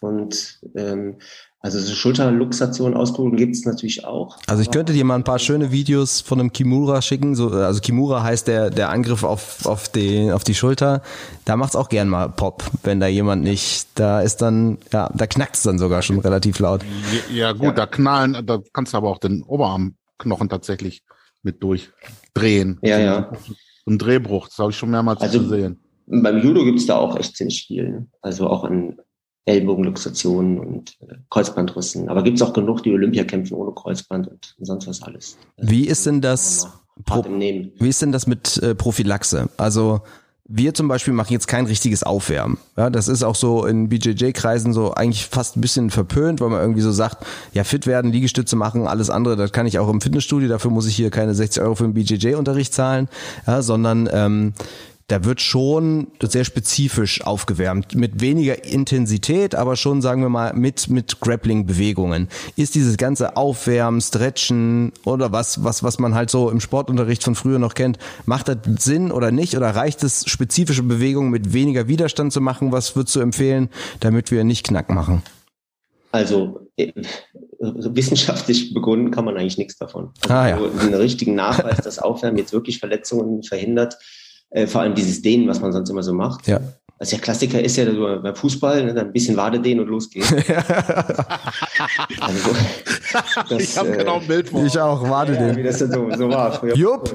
Und ähm, also so Schulterluxation auskugeln gibt es natürlich auch. Also ich könnte dir mal ein paar schöne Videos von einem Kimura schicken. So, also Kimura heißt der, der Angriff auf, auf, die, auf die Schulter. Da macht's auch gern mal Pop, wenn da jemand nicht, da ist dann, ja, da knackt's dann sogar schon relativ laut. Ja, gut, Ja. da knallen, da kannst du aber auch den Oberarmknochen tatsächlich mit durchdrehen. Ja, ja. So Ein Drehbruch, das habe ich schon mehrmals Also- gesehen. Beim Judo gibt es da auch echt ziemlich viel. Ne? Also auch an Ellbogenluxationen und äh, Kreuzbandrissen. Aber gibt es auch genug, die Olympia kämpfen ohne Kreuzband und sonst was alles. Wie ist denn das Pro-. Wie ist denn das mit äh, Prophylaxe? Also wir zum Beispiel machen jetzt kein richtiges Aufwärmen. Ja, das ist auch so in BJJ-Kreisen so eigentlich fast ein bisschen verpönt, weil man irgendwie so sagt, ja, fit werden, Liegestütze machen, alles andere, das kann ich auch im Fitnessstudio, dafür muss ich hier keine 60 Euro für den BJJ-Unterricht zahlen, ja, sondern ähm, da wird schon sehr spezifisch aufgewärmt, mit weniger Intensität, aber schon, sagen wir mal, mit, mit Grappling-Bewegungen. Ist dieses ganze Aufwärmen, Stretchen oder was, was, was man halt so im Sportunterricht von früher noch kennt, macht das Sinn oder nicht? Oder reicht es, spezifische Bewegungen mit weniger Widerstand zu machen? Was würdest du empfehlen, damit wir nicht Knack machen? Also äh, wissenschaftlich begründen kann man eigentlich nichts davon. Also Ah, ja. so einen richtigen Nachweis, dass Aufwärmen jetzt wirklich Verletzungen verhindert, äh, vor allem dieses Dehnen, was man sonst immer so macht. Ja. Also der Klassiker ist ja beim Fußball, ne, dann ein bisschen Wade dehnen und los geht's. *laughs* also, das, ich habe äh, genau ein Bild vor. Ich auch, warte ja, den. wie das dann so, so war früher. Jupp.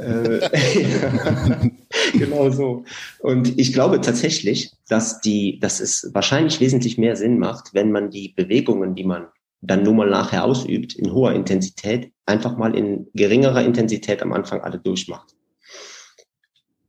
Äh, *laughs* genau so. Und ich glaube tatsächlich, dass die, dass es wahrscheinlich wesentlich mehr Sinn macht, wenn man die Bewegungen, die man dann nun mal nachher ausübt, in hoher Intensität, einfach mal in geringerer Intensität am Anfang alle durchmacht.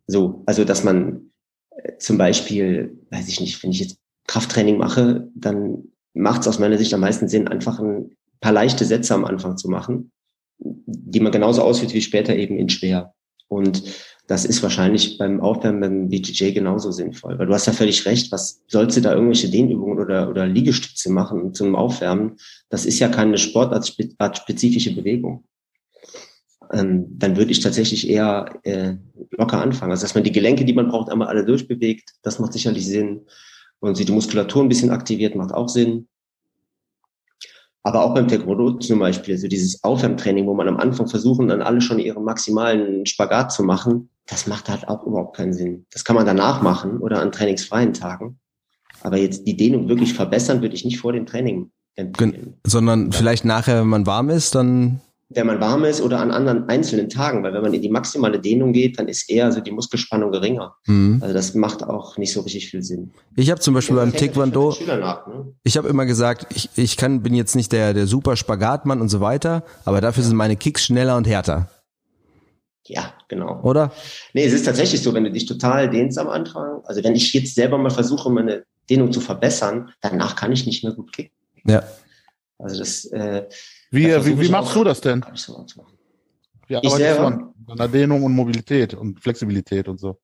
So, also dass man äh, zum Beispiel, weiß ich nicht, wenn ich jetzt Krafttraining mache, dann macht es aus meiner Sicht am meisten Sinn, einfach ein paar leichte Sätze am Anfang zu machen, die man genauso ausführt wie später eben in schwer. Und das ist wahrscheinlich beim Aufwärmen beim BJJ genauso sinnvoll, weil du hast ja völlig recht, was sollst du da irgendwelche Dehnübungen oder, oder Liegestütze machen zum Aufwärmen? Das ist ja keine sportartspezifische Bewegung. Ähm, dann würde ich tatsächlich eher äh, locker anfangen. Also dass man die Gelenke, die man braucht, einmal alle durchbewegt, das macht sicherlich Sinn. Und sie die Muskulatur ein bisschen aktiviert, macht auch Sinn. Aber auch beim Taekwondo zum Beispiel, also dieses Aufwärmtraining, wo man am Anfang versuchen, dann alle schon ihren maximalen Spagat zu machen, das macht halt auch überhaupt keinen Sinn. Das kann man danach machen oder an trainingsfreien Tagen. Aber jetzt die Dehnung wirklich verbessern, würde ich nicht vor dem Training empfehlen. Sondern vielleicht nachher, wenn man warm ist, dann Wenn man warm ist oder an anderen einzelnen Tagen, weil wenn man in die maximale Dehnung geht, dann ist eher so die Muskelspannung geringer. hm. Also das macht auch nicht so richtig viel Sinn. Ich habe zum Beispiel beim hängt natürlich Taekwondo, ab, ne? ich habe immer gesagt, ich, ich kann, bin jetzt nicht der, der super Spagatmann und so weiter, aber dafür sind meine Kicks schneller und härter, Ja, genau. oder? Nee, es ist tatsächlich so, wenn du dich total dehnst am Anfang, also wenn ich jetzt selber mal versuche, meine Dehnung zu verbessern, danach kann ich nicht mehr gut kicken. Ja. Also das, äh, Wie, wie, wie machst du das denn? Wie arbeitest du an, an Dehnung und Mobilität und Flexibilität und so?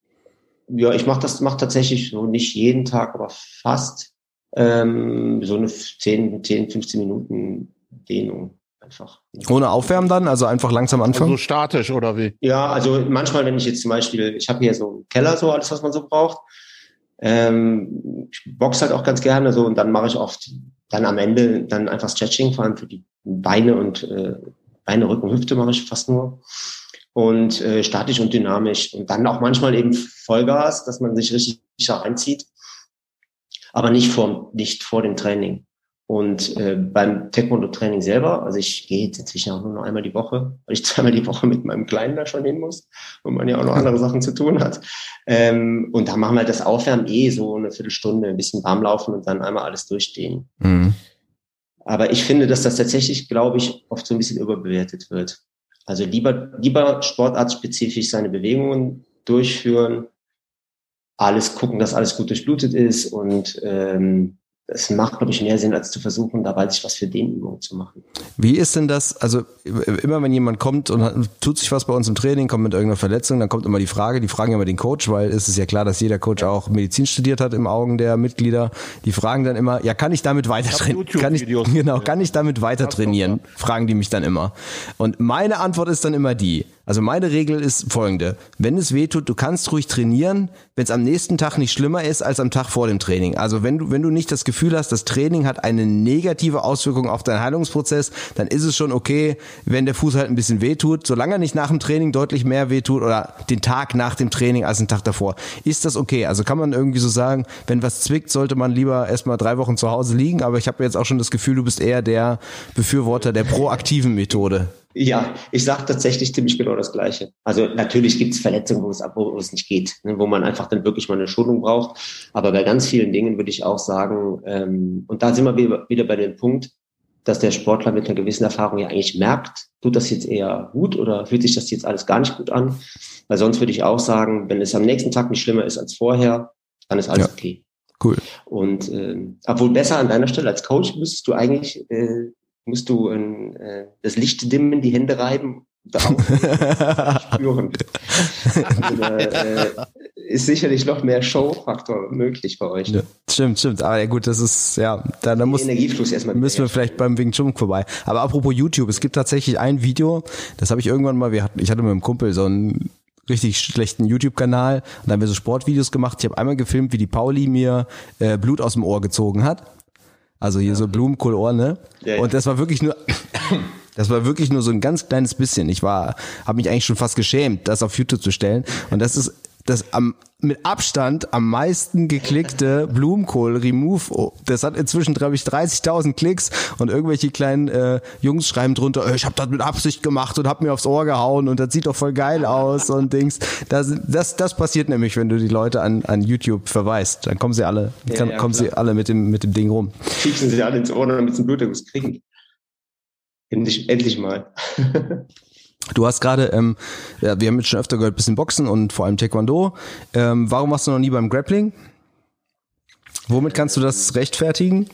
Ja, ich mache das mach tatsächlich so nicht jeden Tag, aber fast ähm, so eine 10, 10, 15 Minuten Dehnung einfach. Ohne Aufwärmen dann? Also einfach langsam anfangen? Also statisch oder wie? Ja, also manchmal, wenn ich jetzt zum Beispiel, ich habe hier so einen Keller, so alles, was man so braucht. Ähm, ich boxe halt auch ganz gerne so und dann mache ich oft dann am Ende dann einfach Stretching, vor allem für die Beine und äh, Beine, Rücken, Hüfte mache ich fast nur. Und äh, statisch und dynamisch. Und dann auch manchmal eben Vollgas, dass man sich richtig reinzieht, aber nicht vor, nicht vor dem Training. Und äh, beim Taekwondo-Training selber, also ich gehe jetzt inzwischen auch nur noch einmal die Woche, weil ich *laughs* zweimal die Woche mit meinem Kleinen da schon hin muss und man ja auch noch andere Sachen zu tun hat. Ähm, und da machen wir das Aufwärmen eh so eine Viertelstunde, ein bisschen warm laufen und dann einmal alles durchstehen. Mhm. Aber ich finde, dass das tatsächlich, glaube ich, oft so ein bisschen überbewertet wird. Also lieber, lieber sportartspezifisch seine Bewegungen durchführen, alles gucken, dass alles gut durchblutet ist und ähm, es macht, glaube ich, mehr Sinn, als zu versuchen, dabei sich was für Dehnübungen zu machen. Wie ist denn das? Also immer wenn jemand kommt und hat, tut sich was bei uns im Training, kommt mit irgendeiner Verletzung, dann kommt immer die Frage, die fragen immer den Coach, weil es ist ja klar, dass jeder Coach auch Medizin studiert hat im Augen der Mitglieder. Die fragen dann immer, ja, kann ich damit weiter trainieren? Kann ich, genau, kann ich damit weiter trainieren? Fragen die mich dann immer. Und meine Antwort ist dann immer die, also meine Regel ist folgende. Wenn es weh tut, du kannst ruhig trainieren, wenn es am nächsten Tag nicht schlimmer ist als am Tag vor dem Training. Also wenn du, wenn du nicht das Gefühl hast, das Training hat eine negative Auswirkung auf deinen Heilungsprozess, dann ist es schon okay, wenn der Fuß halt ein bisschen weh tut. Solange er nicht nach dem Training deutlich mehr weh tut oder den Tag nach dem Training als den Tag davor, ist das okay. Also kann man irgendwie so sagen, wenn was zwickt, sollte man lieber erstmal drei Wochen zu Hause liegen. Aber ich habe jetzt auch schon das Gefühl, du bist eher der Befürworter der proaktiven Methode. Ja, ich sage tatsächlich ziemlich genau das Gleiche. Also natürlich gibt es Verletzungen, wo es, wo es nicht geht, ne, wo man einfach dann wirklich mal eine Schulung braucht. Aber bei ganz vielen Dingen würde ich auch sagen, ähm, und da sind wir wieder bei dem Punkt, dass der Sportler mit einer gewissen Erfahrung ja eigentlich merkt, tut das jetzt eher gut oder fühlt sich das jetzt alles gar nicht gut an? Weil sonst würde ich auch sagen, wenn es am nächsten Tag nicht schlimmer ist als vorher, dann ist alles ja. okay. Cool. Und ähm, obwohl besser an deiner Stelle als Coach müsstest du eigentlich äh, musst du äh, das Licht dimmen, die Hände reiben, *laughs* spüren. Also, äh, ist sicherlich noch mehr Show-Faktor möglich bei euch. Ja, stimmt, stimmt. Aber ja gut, das ist, ja, da, da muss, müssen wir vielleicht beim Wing Chun vorbei. Aber apropos YouTube, es gibt tatsächlich ein Video, das habe ich irgendwann mal, wir hatten, ich hatte mit einem Kumpel so einen richtig schlechten YouTube-Kanal und da haben wir so Sportvideos gemacht. Ich habe einmal gefilmt, wie die Pauli mir äh, Blut aus dem Ohr gezogen hat. Also hier ja. so Blumenkohlohr, ne? Ja, ja. Und das war wirklich nur, *coughs* das war wirklich nur so ein ganz kleines bisschen. Ich war, habe mich eigentlich schon fast geschämt, das auf YouTube zu stellen. Und das ist das am mit Abstand am meisten geklickte *laughs* Blumenkohl Remove. Oh, das hat inzwischen glaube ich 30.000 Klicks und irgendwelche kleinen äh, Jungs schreiben drunter, ich habe das mit Absicht gemacht und habe mir aufs Ohr gehauen und das sieht doch voll geil aus und Dings. Das, das, das passiert nämlich, wenn du die Leute an, an YouTube verweist. Dann kommen sie alle, kann, ja, kommen klar. sie alle mit dem mit dem Ding rum. Schießen sie alle ins Ohr, damit sie Bluterguss kriegen. Endlich, endlich mal. *laughs* Du hast gerade, ähm, ja, wir haben jetzt schon öfter gehört, bisschen Boxen und vor allem Taekwondo. Ähm, warum warst du noch nie beim Grappling? Womit kannst du das rechtfertigen?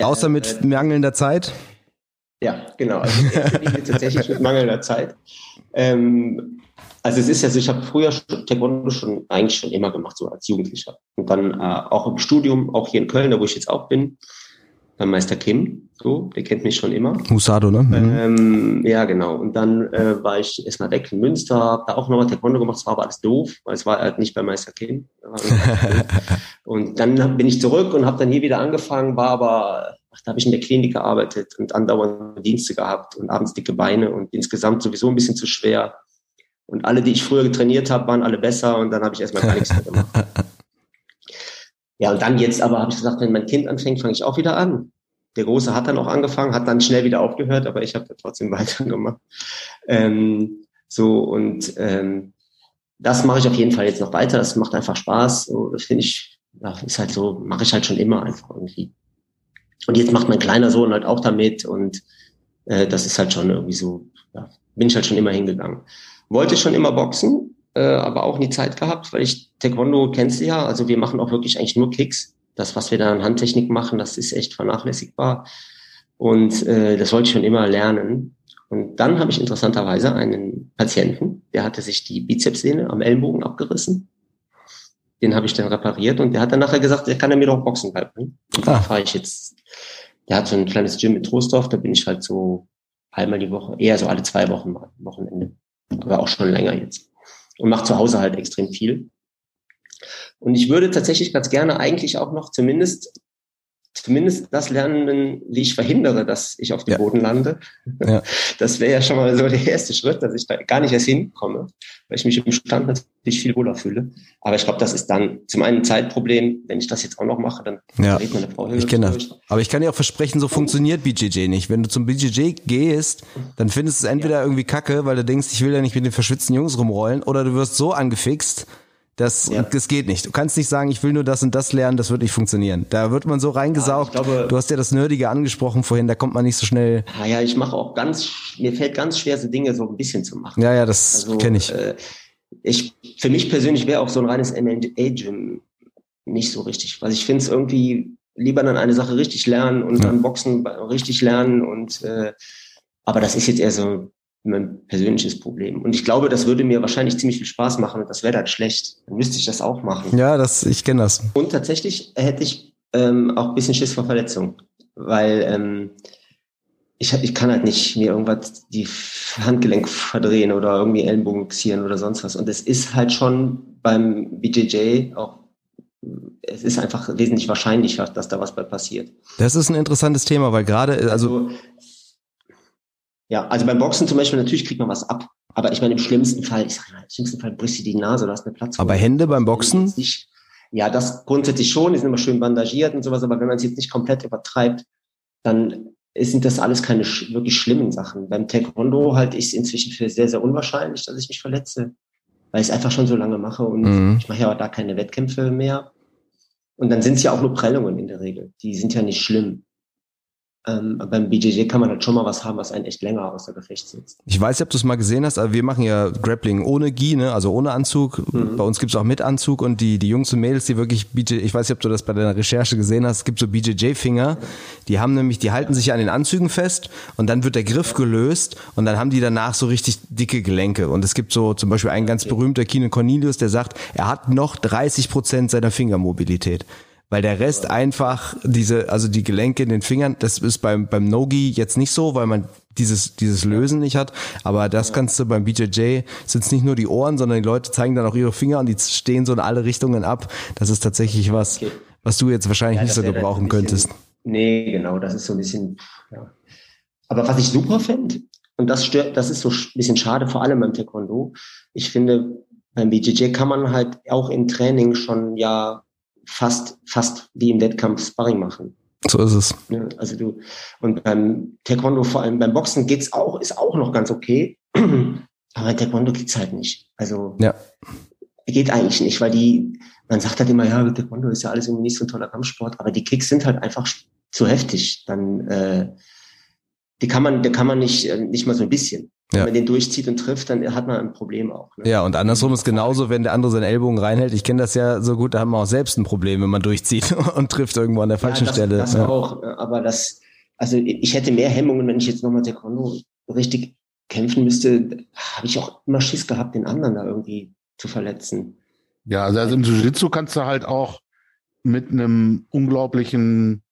Außer mit äh, mangelnder Zeit? Ja, genau. Also tatsächlich mit mangelnder Zeit. Ähm, also es ist ja so, ich habe früher Taekwondo schon eigentlich schon immer gemacht, so als Jugendlicher. Und dann äh, auch im Studium, auch hier in Köln, da wo ich jetzt auch bin, beim Meister Kim, so, der kennt mich schon immer. Musado, ne? Mhm. Ähm, ja, genau. Und dann äh, war ich erstmal weg in Münster, habe da auch nochmal Taekwondo gemacht, es war aber alles doof, weil es war halt nicht bei Meister Kim. *laughs* und dann bin ich zurück und habe dann hier wieder angefangen, war aber, ach, da habe ich in der Klinik gearbeitet und andauernd Dienste gehabt und abends dicke Beine und insgesamt sowieso ein bisschen zu schwer. Und alle, die ich früher getrainiert habe, waren alle besser und dann habe ich erstmal gar nichts mehr gemacht. *laughs* Ja, und dann jetzt aber habe ich gesagt, wenn mein Kind anfängt, fange ich auch wieder an. Der Große hat dann auch angefangen, hat dann schnell wieder aufgehört, aber ich habe da trotzdem *laughs* weitergemacht. Ähm, so und ähm, das mache ich auf jeden Fall jetzt noch weiter. Das macht einfach Spaß. So, das finde ich, ja, ist halt so, mache ich halt schon immer einfach irgendwie. Und jetzt macht mein kleiner Sohn halt auch damit und äh, das ist halt schon irgendwie so, ja, bin ich halt schon immer hingegangen. Wollte schon immer boxen, äh, aber auch nie Zeit gehabt, weil ich Taekwondo kennst du ja, also wir machen auch wirklich eigentlich nur Kicks. Das, was wir da an Handtechnik machen, das ist echt vernachlässigbar. Und äh, das wollte ich schon immer lernen. Und dann habe ich interessanterweise einen Patienten, der hatte sich die Bizepssehne am Ellenbogen abgerissen. Den habe ich dann repariert und der hat dann nachher gesagt, er kann er mir doch Boxen beibringen. Und da ah. fahre ich jetzt. Der hat so ein kleines Gym in Trostorf, da bin ich halt so einmal die Woche, eher so alle zwei Wochen mal, Wochenende. Aber auch schon länger jetzt. Und mache zu Hause halt extrem viel. Und ich würde tatsächlich ganz gerne eigentlich auch noch zumindest zumindest das lernen, wie ich verhindere, dass ich auf dem ja. Boden lande. Ja. *laughs* Das wäre ja schon mal so der erste Schritt, dass ich da gar nicht erst hinkomme, weil ich mich im Stand natürlich viel wohler fühle. Aber ich glaube, das ist dann zum einen ein Zeitproblem. Wenn ich das jetzt auch noch mache, dann ja. redet meine Frau Ich kenne das. Aber ich kann dir auch versprechen, so funktioniert BJJ nicht. Wenn du zum BJJ gehst, dann findest du es entweder irgendwie kacke, weil du denkst, ich will ja nicht mit den verschwitzten Jungs rumrollen, oder du wirst so angefixt, das, ja. das geht nicht. Du kannst nicht sagen, ich will nur das und das lernen, das wird nicht funktionieren. Da wird man so reingesaugt. Ja, glaube, du hast ja das Nerdige angesprochen vorhin, da kommt man nicht so schnell. Ah ja, ich mache auch ganz, mir fällt ganz schwer, so Dinge so ein bisschen zu machen. Ja, ja, das also, kenne ich. Äh, ich. Für mich persönlich wäre auch so ein reines MMA-Gym nicht so richtig. Weil ich finde es irgendwie lieber dann eine Sache richtig lernen und ja. dann Boxen richtig lernen und äh, aber das ist jetzt eher so mein persönliches Problem. Und ich glaube, das würde mir wahrscheinlich ziemlich viel Spaß machen und das wäre dann schlecht. Dann müsste ich das auch machen. Ja, das, ich kenne das. Und tatsächlich hätte ich ähm, auch ein bisschen Schiss vor Verletzung, weil ähm, ich, ich kann halt nicht mir irgendwas die Handgelenk verdrehen oder irgendwie Ellenbogen fixieren oder sonst was. Und es ist halt schon beim BJJ auch es ist einfach wesentlich wahrscheinlicher, dass da was bei passiert. Das ist ein interessantes Thema, weil gerade, also, also ja, also beim Boxen zum Beispiel, natürlich kriegt man was ab. Aber ich meine, im schlimmsten Fall, ich sage mal, im schlimmsten Fall brichst du die Nase oder hast eine Platz. Aber Hände beim Boxen? ja, das grundsätzlich schon, die sind immer schön bandagiert und sowas, aber wenn man es jetzt nicht komplett übertreibt, dann sind das alles keine wirklich schlimmen Sachen. Beim Taekwondo halte ich es inzwischen für sehr, sehr unwahrscheinlich, dass ich mich verletze, weil ich es einfach schon so lange mache und mhm. ich mache ja auch da keine Wettkämpfe mehr. Und dann sind es ja auch nur Prellungen in der Regel. Die sind ja nicht schlimm. Ähm, beim BJJ kann man halt schon mal was haben, was einen echt länger außer Gefecht sitzt. Ich weiß nicht, ob du es mal gesehen hast, aber wir machen ja Grappling ohne Gi, ne? also ohne Anzug. Mhm. Bei uns gibt's auch mit Anzug und die, die Jungs und Mädels, die wirklich BJJ, ich weiß nicht, ob du das bei deiner Recherche gesehen hast, es gibt so BJJ-Finger, die haben nämlich, die halten sich an den Anzügen fest und dann wird der Griff gelöst und dann haben die danach so richtig dicke Gelenke. Und es gibt so zum Beispiel einen ganz berühmter Keenan Cornelius, der sagt, er hat noch 30 Prozent seiner Fingermobilität weil der Rest einfach diese, also die Gelenke in den Fingern, das ist beim, beim Nogi jetzt nicht so, weil man dieses, dieses Lösen nicht hat, aber das kannst du beim BJJ, sind es nicht nur die Ohren, sondern die Leute zeigen dann auch ihre Finger und die stehen so in alle Richtungen ab. Das ist tatsächlich was, okay. was du jetzt wahrscheinlich ja, nicht so gebrauchen bisschen, könntest. Nee, genau, das ist so ein bisschen, ja. Aber was ich super fände, und das stört, das ist so ein bisschen schade, vor allem beim Taekwondo. Ich finde, beim BJJ kann man halt auch im Training schon ja fast, fast wie im Wettkampf Sparring machen. So ist es. Ja, also du, und beim Taekwondo, vor allem beim Boxen geht's auch, ist auch noch ganz okay. *clears throat* Aber Taekwondo geht's halt nicht. Also, ja. geht eigentlich nicht, weil die, man sagt halt immer, ja, Taekwondo ist ja alles irgendwie nicht so ein toller Kampfsport, aber die Kicks sind halt einfach zu heftig. Dann, äh, die kann man, da kann man nicht, äh, nicht mal so ein bisschen. Wenn man den durchzieht und trifft, dann hat man ein Problem auch. Ne? Ja, und andersrum ist genauso, wenn der andere seinen Ellbogen reinhält. Ich kenne das ja so gut, da haben wir auch selbst ein Problem, wenn man durchzieht *laughs* und trifft irgendwo an der falschen ja, das, Stelle. Das ja. auch, aber das, also ich hätte mehr Hemmungen, wenn ich jetzt nochmal Taekwondo richtig kämpfen müsste, habe ich auch immer Schiss gehabt, den anderen da irgendwie zu verletzen. Ja, also, also im Jiu-Jitsu kannst du halt auch mit einem unglaublichen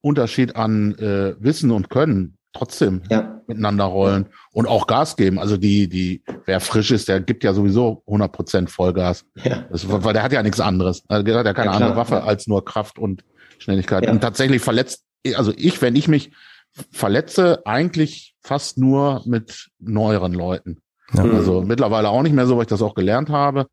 Unterschied an äh, Wissen und Können trotzdem ja. miteinander rollen und auch Gas geben. Also die, die, wer frisch ist, der gibt ja sowieso 100 Prozent Vollgas. Ja. Das, weil der hat ja nichts anderes. Also der hat ja keine ja, andere Waffe als nur Kraft und Schnelligkeit. Und tatsächlich verletzt, also ich, wenn ich mich verletze, eigentlich fast nur mit neueren Leuten. Ja. Also mittlerweile auch nicht mehr so, weil ich das auch gelernt habe.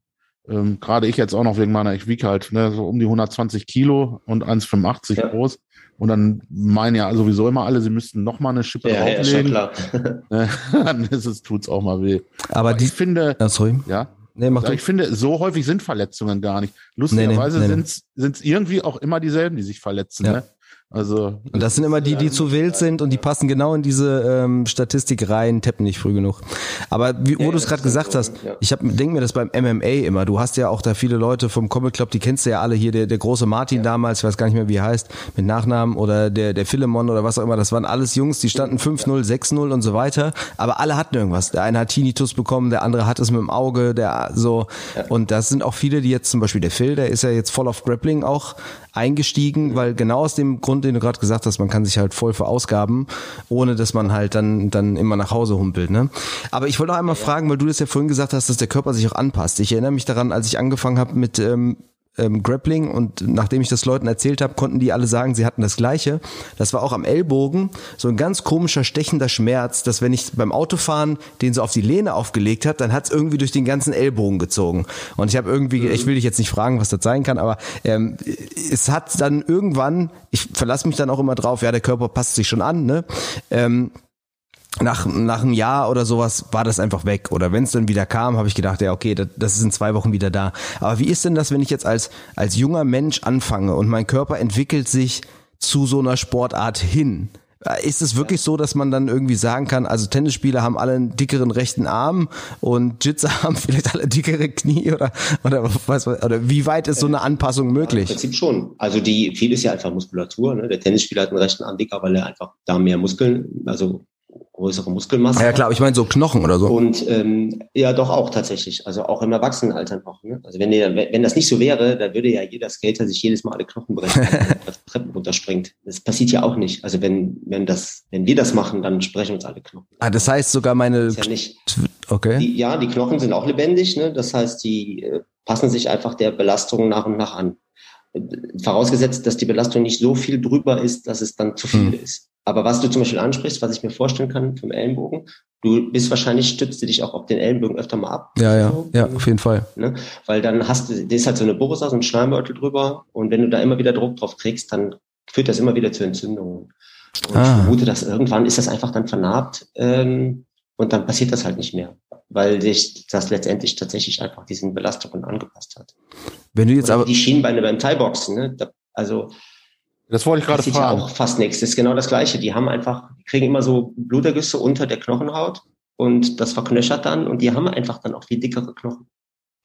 Ähm, Gerade ich jetzt auch noch wegen meiner, ich wiege halt ne, so um die 120 Kilo und 1,85 ja. groß. Und dann meinen ja sowieso immer alle, sie müssten noch mal eine Schippe ja, drauflegen. *laughs* Ja, klar. dann ist es, tut's auch mal weh. Aber, Aber die, ich finde, ja, sorry. ja, Nee, mach ich finde, so häufig sind Verletzungen gar nicht. Lustigerweise nee, nee, nee, sind es irgendwie auch immer dieselben, die sich verletzen. Ja. Ne? Also und das sind immer die, die zu wild sind und die passen genau in diese ähm, Statistik rein, tappen nicht früh genug. Aber wie, wo Ja, du es gerade gesagt so, hast, ja. ich hab, denk mir das beim MMA immer. Du hast ja auch da viele Leute vom Comic Club, die kennst du ja alle hier, der, der große Martin damals, ich weiß gar nicht mehr, wie er heißt, mit Nachnamen oder der, der Philemon oder was auch immer. Das waren alles Jungs, die standen 5-0, 6-0 und so weiter. Aber alle hatten irgendwas. Der eine hat Tinnitus bekommen, der andere hat es mit dem Auge, der so. Und das sind auch viele, die jetzt zum Beispiel der Phil, der ist ja jetzt voll auf Grappling auch eingestiegen, weil genau aus dem Grund, den du gerade gesagt hast, man kann sich halt voll verausgaben, ohne dass man halt dann dann immer nach Hause humpelt. Ne? Aber ich wollte noch einmal fragen, weil du das ja vorhin gesagt hast, dass der Körper sich auch anpasst. Ich erinnere mich daran, als ich angefangen habe mit ähm, ähm, Grappling und nachdem ich das Leuten erzählt habe, konnten die alle sagen, sie hatten das Gleiche. Das war auch am Ellbogen so ein ganz komischer, stechender Schmerz, dass wenn ich beim Autofahren den so auf die Lehne aufgelegt habe, dann hat es irgendwie durch den ganzen Ellbogen gezogen. Und ich habe irgendwie, ich will dich jetzt nicht fragen, was das sein kann, aber ähm, es hat dann irgendwann, ich verlasse mich dann auch immer drauf, ja, der Körper passt sich schon an, ne? Ähm, nach, nach einem Jahr oder sowas war das einfach weg. Oder wenn es dann wieder kam, habe ich gedacht, ja, okay, das, das ist in zwei Wochen wieder da. Aber wie ist denn das, wenn ich jetzt als, als junger Mensch anfange und mein Körper entwickelt sich zu so einer Sportart hin? Ist es wirklich so, dass man dann irgendwie sagen kann, also Tennisspieler haben alle einen dickeren rechten Arm und Jitzer *laughs* haben vielleicht alle dickere Knie oder, oder was, oder wie weit ist so eine Anpassung Im möglich? Prinzip schon. Also die, viel ist ja einfach Muskulatur. Ne? Der Tennisspieler hat einen rechten Arm dicker, weil er einfach da mehr Muskeln, also größere Muskelmasse Ja klar, ich meine so Knochen oder so. Und ähm, ja, doch auch tatsächlich. Also auch im Erwachsenenalter noch. Ne? Also wenn, der, wenn das nicht so wäre, dann würde ja jeder Skater sich jedes Mal alle Knochen brechen, *laughs* wenn er Treppen runterspringt. Das passiert ja auch nicht. Also wenn, wenn, das, wenn wir das machen, dann sprechen uns alle Knochen. Ah, das heißt sogar meine, Das ist ja nicht. okay. Die, ja, die Knochen sind auch lebendig. Ne? Das heißt, die äh, passen sich einfach der Belastung nach und nach an. Vorausgesetzt, dass die Belastung nicht so viel drüber ist, dass es dann zu viel Hm. ist. Aber was du zum Beispiel ansprichst, was ich mir vorstellen kann vom Ellenbogen, du bist wahrscheinlich, stützt du dich auch auf den Ellenbogen öfter mal ab. Ja, ja, So, ja, auf jeden Fall. Ne? Weil dann hast du, da ist halt so eine Borussa, so ein Schleimbeutel drüber. Und wenn du da immer wieder Druck drauf kriegst, dann führt das immer wieder zu Entzündungen. Und Ah. ich vermute, dass irgendwann ist das einfach dann vernarbt ähm, und dann passiert das halt nicht mehr, weil sich das letztendlich tatsächlich einfach diesen Belastungen angepasst hat. Wenn du jetzt aber, die Schienbeine beim Thai-Boxen, ne? Da, also Das wollte ich gerade passiert ja fragen. auch fast nichts. Das ist genau das Gleiche. Die haben einfach, die kriegen immer so Blutergüsse unter der Knochenhaut und das verknöchert dann und die haben einfach dann auch viel dickere Knochen.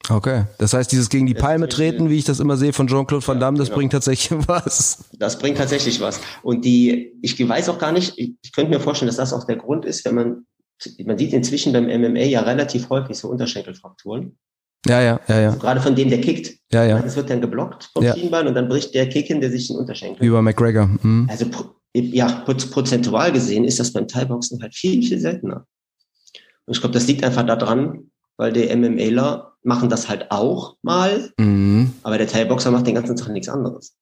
okay, das heißt, dieses gegen die Palme treten, wie ich das immer sehe von Jean-Claude Van Damme, das genau. bringt tatsächlich *laughs* was. Das bringt tatsächlich was. Und die, ich weiß auch gar nicht, ich, ich könnte mir vorstellen, dass das auch der Grund ist, wenn man, man sieht inzwischen beim MMA ja relativ häufig so Unterschenkelfrakturen. Ja, ja, ja, ja, Also gerade von dem, der kickt. ja, ja. Das wird dann geblockt vom Ja. Schienbein und dann bricht der Kick hin, der sich den Unterschenkel. Wie bei McGregor. Hm. Also ja, pro- prozentual gesehen ist das beim Thai-Boxen halt viel, viel seltener. Und ich glaube, das liegt einfach daran, weil die MMAler machen das halt auch mal, Mhm. aber der Thai-Boxer macht den ganzen Tag nichts anderes.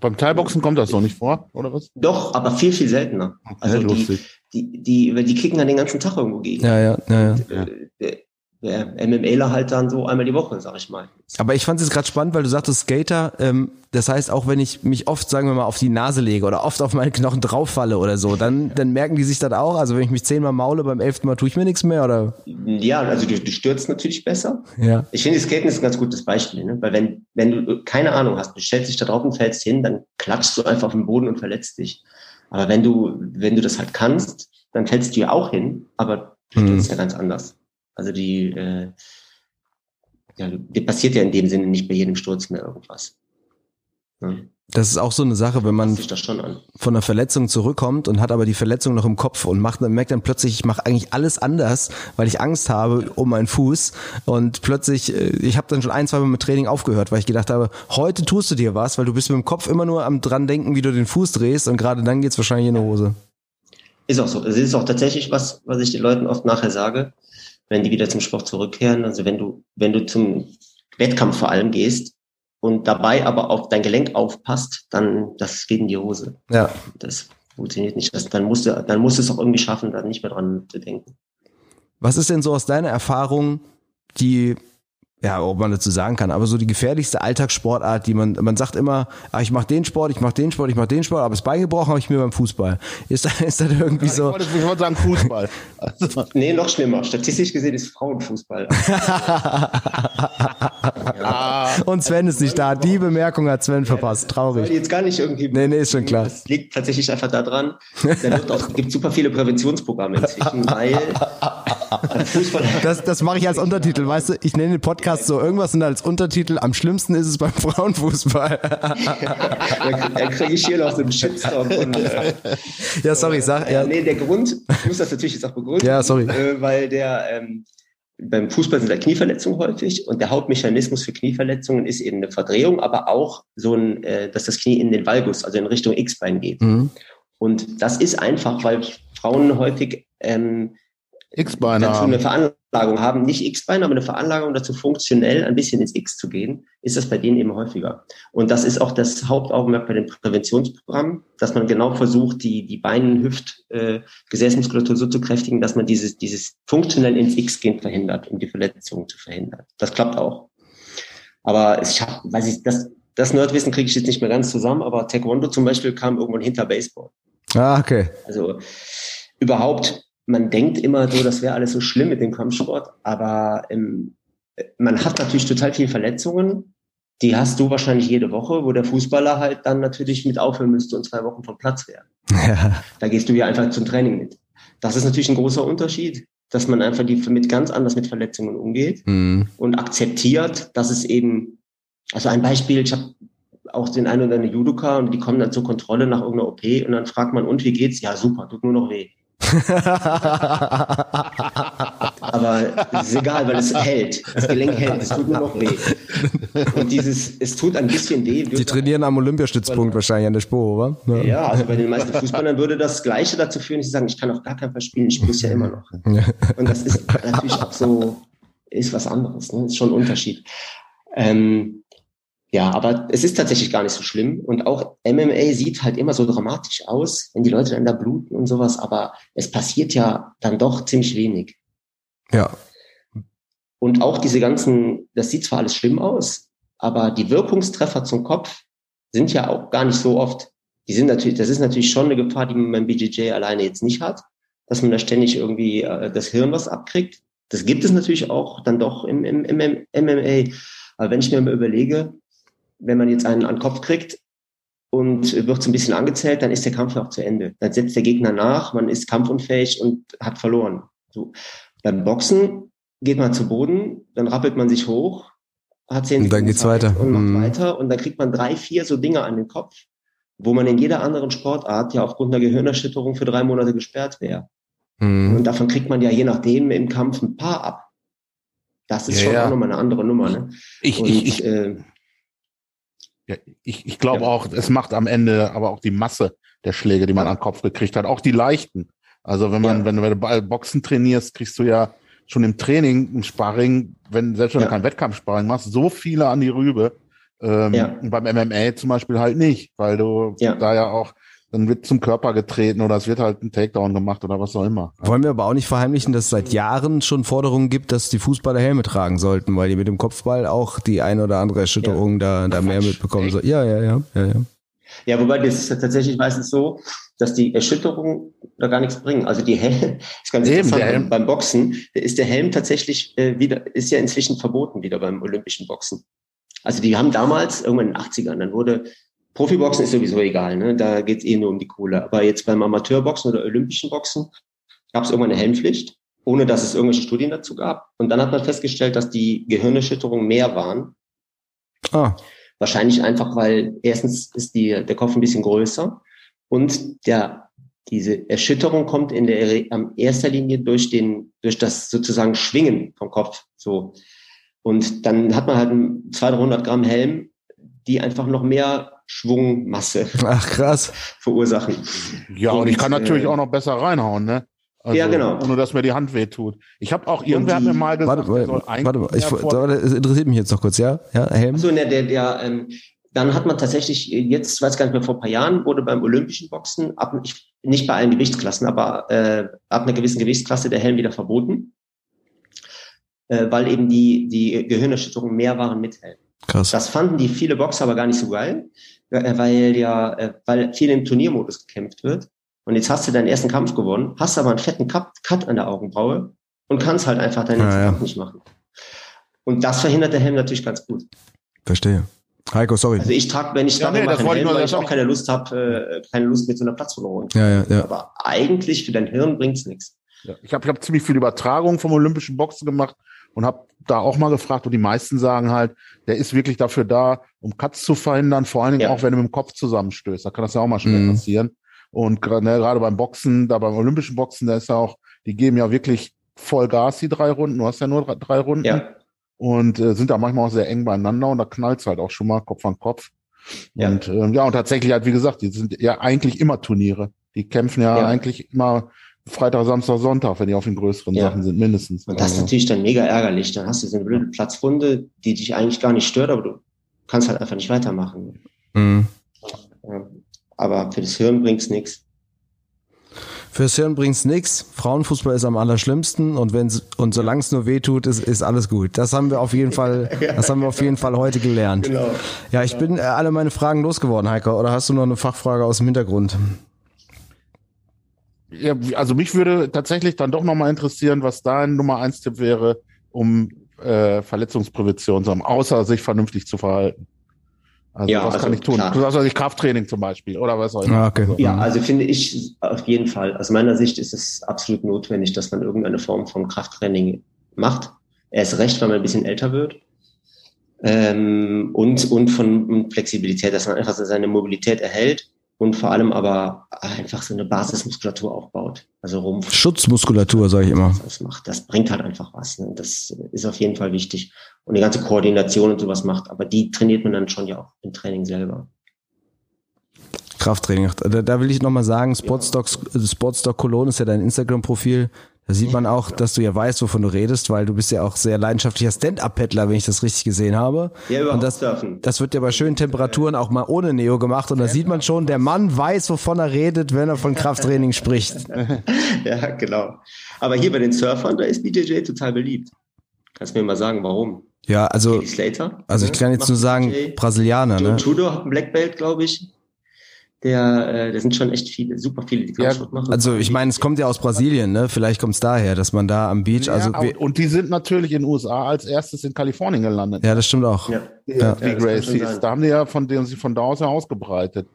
Beim Teilboxen kommt das noch nicht vor, oder was? Doch, aber viel, viel seltener. Also Ja, die, lustig. Die, die, die kicken dann den ganzen Tag irgendwo gegen. Ja, ja, ja, ja. Ja. Äh, Der, der MMAler halt dann so einmal die Woche, sag ich mal. Aber ich fand es gerade spannend, weil du sagtest Skater, ähm, das heißt, auch wenn ich mich oft, sagen wir mal, auf die Nase lege oder oft auf meine Knochen drauffalle oder so, dann, dann merken die sich das auch. Also wenn ich mich zehnmal maule, beim elften Mal tue ich mir nichts mehr, oder? Ja, also du, du stürzt natürlich besser. Ja. Ich finde, Skaten ist ein ganz gutes Beispiel, ne? weil wenn, wenn du keine Ahnung hast, du stellst dich da drauf und fällst hin, dann klatschst du einfach auf den Boden und verletzt dich. Aber wenn du, wenn du das halt kannst, dann fällst du ja auch hin, aber du Mhm. stürzt ja ganz anders. Also die, äh, ja, dir passiert ja in dem Sinne nicht bei jedem Sturz mehr irgendwas. Ne? Das ist auch so eine Sache, wenn man von einer Verletzung zurückkommt und hat aber die Verletzung noch im Kopf und macht dann merkt dann plötzlich, ich mache eigentlich alles anders, weil ich Angst habe um meinen Fuß und plötzlich, äh, ich habe dann schon ein, zwei Mal mit Training aufgehört, weil ich gedacht habe, heute tust du dir was, weil du bist mit dem Kopf immer nur am dran denken, wie du den Fuß drehst und gerade dann geht's wahrscheinlich in die Hose. Ist auch so. Es ist auch tatsächlich was, was ich den Leuten oft nachher sage, wenn die wieder zum Sport zurückkehren. Also wenn du, wenn du zum Wettkampf vor allem gehst und dabei aber auf dein Gelenk aufpasst, dann das geht in die Hose. Ja. Das funktioniert nicht. Das, dann musst du, dann musst du es auch irgendwie schaffen, da nicht mehr dran zu denken. Was ist denn so aus deiner Erfahrung die ja, ob man dazu sagen kann, aber so die gefährlichste Alltagssportart, die man, man sagt immer, ah, ich mache den Sport, ich mache den Sport, ich mache den Sport, aber das Bein gebrochen habe ich mir beim Fußball. Ist, *laughs* ist das irgendwie ja, so? Ich wollte, ich wollte sagen Fußball. Also. *laughs* Nee, noch schlimmer. Statistisch gesehen ist Frauenfußball. *laughs* ja. Und Sven ist nicht da. Die Bemerkung hat Sven verpasst. Traurig. Jetzt gar nicht irgendwie. Nee, nee, ist schon klar. Das liegt tatsächlich einfach daran. Es gibt super viele Präventionsprogramme inzwischen, weil Fußball. Das, das mache ich als Untertitel, weißt du? Ich nenne den Podcast so irgendwas und als Untertitel, am schlimmsten ist es beim *laughs* Frauenfußball. da kriege ich hier noch so einen Shitstorm. Von, äh, ja, sorry, sag. Ja. Nee, der Grund, ich muss das natürlich jetzt auch begründen. Ja, sorry. Äh, weil der, ähm, beim Fußball sind da Knieverletzungen häufig und der Hauptmechanismus für Knieverletzungen ist eben eine Verdrehung, aber auch so ein, äh, dass das Knie in den Valgus, also in Richtung X-Bein geht. Mhm. Und das ist einfach, weil Frauen häufig ähm, X-Beine dazu eine Veranlagung haben, nicht X-Beine, aber eine Veranlagung dazu funktionell ein bisschen ins X zu gehen, ist das bei denen eben häufiger. Und das ist auch das Hauptaugenmerk bei den Präventionsprogrammen, dass man genau versucht, die, die Beinen, Hüft, äh, Gesäßmuskulatur so zu kräftigen, dass man dieses, dieses funktionell ins X-Gehen verhindert, um die Verletzungen zu verhindern. Das klappt auch. Aber ich habe, weiß ich, das, das Nerdwissen kriege ich jetzt nicht mehr ganz zusammen, aber Taekwondo zum Beispiel kam irgendwann hinter Baseball. Ah, okay. Also überhaupt man denkt immer so, das wäre alles so schlimm mit dem Kampfsport, aber ähm, man hat natürlich total viele Verletzungen. Die hast du wahrscheinlich jede Woche, wo der Fußballer halt dann natürlich mit aufhören müsste und zwei Wochen vom Platz wäre. Ja. Da gehst du ja einfach zum Training mit. Das ist natürlich ein großer Unterschied, dass man einfach die mit ganz anders mit Verletzungen umgeht mhm. und akzeptiert, dass es eben, also ein Beispiel, ich habe auch den einen oder anderen Judoka und die kommen dann zur Kontrolle nach irgendeiner OP und dann fragt man, und wie geht's? Ja, super, tut nur noch weh. Aber es ist egal, weil es hält. Das Gelenk hält. Es tut nur noch weh. Und dieses, es tut ein bisschen weh. Die trainieren am Olympiastützpunkt wahrscheinlich an der Spur, oder? Ja. ja, also bei den meisten Fußballern würde das Gleiche dazu führen, dass sie sagen, ich kann auf gar keinen Fall spielen, ich muss ja immer noch. Und das ist natürlich auch so, ist was anderes. Ne? Ist schon ein Unterschied. Ähm, ja, aber es ist tatsächlich gar nicht so schlimm. Und auch MMA sieht halt immer so dramatisch aus, wenn die Leute dann da bluten und sowas, aber es passiert ja dann doch ziemlich wenig. Ja. Und auch diese ganzen, das sieht zwar alles schlimm aus, aber die Wirkungstreffer zum Kopf sind ja auch gar nicht so oft. Die sind natürlich, das ist natürlich schon eine Gefahr, die man beim BJJ alleine jetzt nicht hat, dass man da ständig irgendwie äh, das Hirn was abkriegt. Das gibt es natürlich auch dann doch im, im, im MMA. Aber wenn ich mir mal überlege, wenn man jetzt einen an den Kopf kriegt und wird so ein bisschen angezählt, dann ist der Kampf auch zu Ende. Dann setzt der Gegner nach, man ist kampfunfähig und hat verloren. So. Beim Boxen geht man zu Boden, dann rappelt man sich hoch, hat zehn und dann geht's weiter und macht mhm. weiter und dann kriegt man drei, vier so Dinge an den Kopf, wo man in jeder anderen Sportart ja aufgrund einer Gehirnerschütterung für drei Monate gesperrt wäre. Mhm. Und davon kriegt man ja je nachdem im Kampf ein paar ab. Das ist ja, schon ja. auch nochmal eine andere Nummer. Ne? Ich, und, ich, ich, äh, ja, ich, ich glaube ja. auch, es macht am Ende aber auch die Masse der Schläge, die man ja. an den Kopf gekriegt hat, auch die leichten. Also wenn man, ja. wenn du bei Boxen trainierst, kriegst du ja schon im Training, im Sparring, wenn, selbst wenn du kein Wettkampfsparring machst, so viele an die Rübe. Ähm. Beim MMA zum Beispiel halt nicht, weil du da ja auch dann wird zum Körper getreten oder es wird halt ein Takedown gemacht oder was auch immer. Wollen wir aber auch nicht verheimlichen, dass es seit Jahren schon Forderungen gibt, dass die Fußballer Helme tragen sollten, weil die mit dem Kopfball auch die eine oder andere Erschütterung ja. da, da mehr mitbekommen sollen. Ja, ja, ja, ja, ja. Ja, wobei das ist tatsächlich meistens so, dass die Erschütterungen da gar nichts bringen. Also die Helme, ist ganz Eben, interessant, beim Boxen ist der Helm tatsächlich äh, wieder, ist ja inzwischen verboten wieder beim olympischen Boxen. Also die haben damals, irgendwann in den 80ern, dann wurde Profiboxen ist sowieso egal, ne? da geht es eh nur um die Kohle. Aber jetzt beim Amateurboxen oder olympischen Boxen gab es irgendwann eine Helmpflicht, ohne dass es irgendwelche Studien dazu gab. Und dann hat man festgestellt, dass die Gehirnerschütterungen mehr waren. Ah. Wahrscheinlich einfach, weil erstens ist die, der Kopf ein bisschen größer und der, diese Erschütterung kommt in der am erster Linie durch den, durch das sozusagen Schwingen vom Kopf. So. Und dann hat man halt 200, 300 Gramm Helm, die einfach noch mehr Schwungmasse Ach, krass. verursachen. Ja, und, und ich kann äh, natürlich auch noch besser reinhauen, ne? Also, ja, genau. Ohne dass mir die Hand wehtut. Ich habe auch, irgendwer hat mir mal gesagt, warte, warte, warte, ich, das interessiert mich jetzt noch kurz, ja? Ja, Helm? Also, der, der, der, ähm, dann hat man tatsächlich, jetzt weiß gar nicht mehr, vor ein paar Jahren wurde beim Olympischen Boxen, ab, ich, nicht bei allen Gewichtsklassen, aber äh, ab einer gewissen Gewichtsklasse der Helm wieder verboten. äh, weil eben die, die Gehirnerschütterungen mehr waren mit Helm. Krass. Das fanden die viele Boxer aber gar nicht so geil, äh, weil ja, äh, weil viel im Turniermodus gekämpft wird. Und jetzt hast du deinen ersten Kampf gewonnen, hast aber einen fetten Cut, Cut an der Augenbraue und kannst halt einfach deinen nächsten Ja, ja. Kampf nicht machen. Und das verhindert der Helm natürlich ganz gut. Verstehe. Heiko, sorry. Also ich trage, wenn ich Ja, nee, mache, Helm, nur- weil ich auch keine Lust habe, äh, keine Lust mit so einer Platzverlorung. Ja, ja, ja. Aber eigentlich für dein Hirn bringt's nichts. Ja. Ich habe ich hab ziemlich viel Übertragung vom olympischen Boxen gemacht und habe da auch mal gefragt und die meisten sagen halt, der ist wirklich dafür da, um Cuts zu verhindern, vor allen Dingen Ja. auch, wenn du mit dem Kopf zusammenstößt. Da kann das ja auch mal schnell Mhm. passieren. Und ne, gerade beim Boxen, da beim olympischen Boxen, da ist ja auch, die geben ja wirklich voll Gas, die drei Runden. Du hast ja nur drei, drei Runden Ja, und äh, sind da manchmal auch sehr eng beieinander und da knallt's halt auch schon mal Kopf an Kopf. Ja. Und ähm, ja, und tatsächlich halt, wie gesagt, die sind ja eigentlich immer Turniere. Die kämpfen ja, Ja. eigentlich immer Freitag, Samstag, Sonntag, wenn die auf den größeren Ja. Sachen sind, mindestens. und das ist Also, natürlich dann mega ärgerlich. Dann hast du so eine blöde Platzwunde, die dich eigentlich gar nicht stört, aber du kannst halt einfach nicht weitermachen. Mhm. Aber für das Hirn bringt's nichts. Fürs Hirn bringt's nix. Frauenfußball ist am allerschlimmsten und wenn's und solange es nur weh tut, ist, ist alles gut. Das haben wir auf jeden Fall, das haben wir auf jeden Fall heute gelernt. Genau. Ja, ich bin äh, alle meine Fragen losgeworden, Heiko. Oder hast du noch eine Fachfrage aus dem Hintergrund? Ja, also mich würde tatsächlich dann doch nochmal interessieren, was dein Nummer eins Tipp wäre, um äh, Verletzungsprävention zu haben, außer sich vernünftig zu verhalten. Also Ja, was also kann ich tun? klar. Du sagst also Krafttraining zum Beispiel oder was auch immer. Ah, okay. Ja, also finde ich auf jeden Fall. Aus meiner Sicht ist es absolut notwendig, dass man irgendeine Form von Krafttraining macht. Erst recht, weil man ein bisschen älter wird. Ähm, und, und von Flexibilität, dass man einfach seine Mobilität erhält und vor allem aber einfach so eine Basismuskulatur aufbaut. Also Rumpf, Schutzmuskulatur, sage ich immer. das macht, das bringt halt einfach was. Ne? Das ist auf jeden Fall wichtig. Und die ganze Koordination und sowas macht, aber die trainiert man dann schon ja auch im Training selber. Krafttraining. Da, da will ich nochmal sagen, Sportstock, Sportstock Cologne ist ja dein Instagram-Profil. Da sieht man auch, dass du ja weißt, wovon du redest, weil du bist ja auch sehr leidenschaftlicher Stand-Up-Paddler, wenn ich das richtig gesehen habe. Ja, überhaupt Und das, surfen. das wird ja bei schönen Temperaturen auch mal ohne Neo gemacht und da sieht man schon, der Mann weiß, wovon er redet, wenn er von Krafttraining spricht. *laughs* Ja, genau. Aber hier bei den Surfern, da ist BJJ total beliebt. Kannst du mir mal sagen, warum? Ja, also, Slater? also ich kann jetzt nur sagen, BJJ. Brasilianer, Joe ne? Trudeau hat ein Black Belt, glaube ich. Der, äh, der sind schon echt viele, super viele, die Ja, Kampfsport machen. Also ich meine, es kommt ja aus Brasilien, ne? Vielleicht kommt es daher, dass man da am Beach, also ja, wir, und die sind natürlich in den USA als erstes in Kalifornien gelandet. ja, das stimmt auch. ja. die Ja, schon Gracies. Da haben die ja von denen sich von da aus ja ausgebreitet.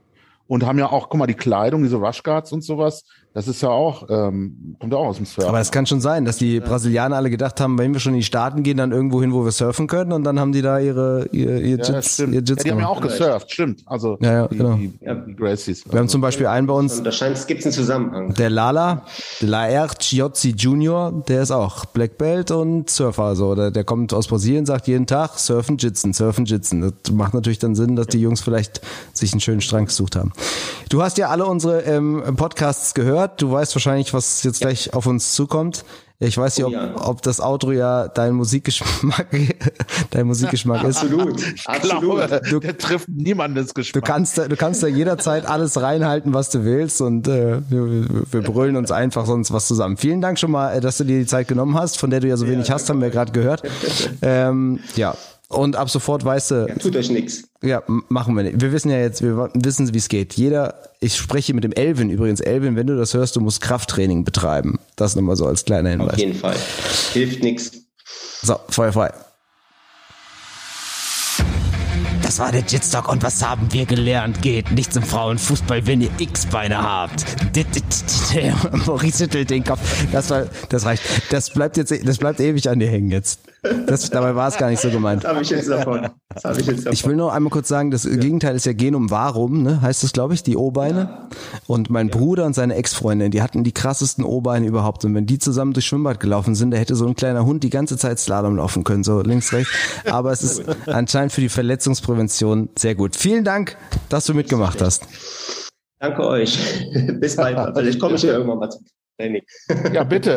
Und haben ja auch, guck mal, die Kleidung, diese Rushguards und sowas, das ist ja auch, ähm, kommt ja auch aus dem Surfen. Aber es kann schon sein, dass die Brasilianer alle gedacht haben, wenn wir schon in die Staaten gehen, dann irgendwo hin, wo wir surfen können und dann haben die da ihre ihr, ihr ja, Jits, stimmt. ihr Ja, Jits die haben ja auch gesurft, stimmt. Also Ja, ja, die, genau. die, die Gracies. Wir haben zum Beispiel einen bei uns, Und da scheint es gibt einen Zusammenhang. der Lala, Laer Chiozzi Junior, der ist auch Black Belt und Surfer. Also der, der kommt aus Brasilien, sagt jeden Tag Surfen, Jitsen, Surfen, Jitsen. Das macht natürlich dann Sinn, dass die Jungs vielleicht sich einen schönen Strang gesucht haben. Du hast ja alle unsere ähm, Podcasts gehört. Du weißt wahrscheinlich, was jetzt gleich auf uns zukommt. Ich weiß nicht, Oh ob, ja. ob das Outro ja dein Musikgeschmack, *laughs* dein Musikgeschmack ist. Absolut, absolut. glaube, der trifft niemandes Du Geschmack. kannst, da, du kannst da jederzeit alles reinhalten, was du willst und äh, wir, wir- brüllen uns einfach sonst was zusammen. Vielen Dank schon mal, äh, dass du dir die Zeit genommen hast, von der du ja so wenig hast, haben wir gerade gehört. Ähm, ja, und ab sofort weißt du, Tut euch nichts. ja, machen wir nicht. Wir wissen ja jetzt, wir wissen, wie es geht. Jeder, ich spreche mit dem Elvin übrigens. Elvin, wenn du das hörst, du musst Krafttraining betreiben. Das nochmal so als kleiner Auf Hinweis. jeden Fall. Hilft nichts. So, Feuer frei. Das war der Jitstock und was haben wir gelernt? Geht nicht zum Frauenfußball, wenn ihr X-Beine habt. *laughs* Maurice schüttelt den Kopf. Das, war, das reicht. Das bleibt jetzt, das bleibt ewig an dir hängen jetzt. Das, dabei war es gar nicht so gemeint. Das habe ich jetzt davon. Das habe ich jetzt davon. Ich will noch einmal kurz sagen, das Gegenteil ist ja Genum Varum, ne? heißt das, glaube ich, die O-Beine. Und mein Bruder und seine Ex-Freundin, die hatten die krassesten O-Beine überhaupt. Und wenn die zusammen durchs Schwimmbad gelaufen sind, da hätte so ein kleiner Hund die ganze Zeit Slalom laufen können, so links, rechts. Aber es ist anscheinend für die Verletzungsprävention sehr gut. Vielen Dank, dass du mitgemacht hast. Danke euch. *laughs* Bis bald. Vielleicht komme ich ja irgendwann mal zum Training. Ja, bitte.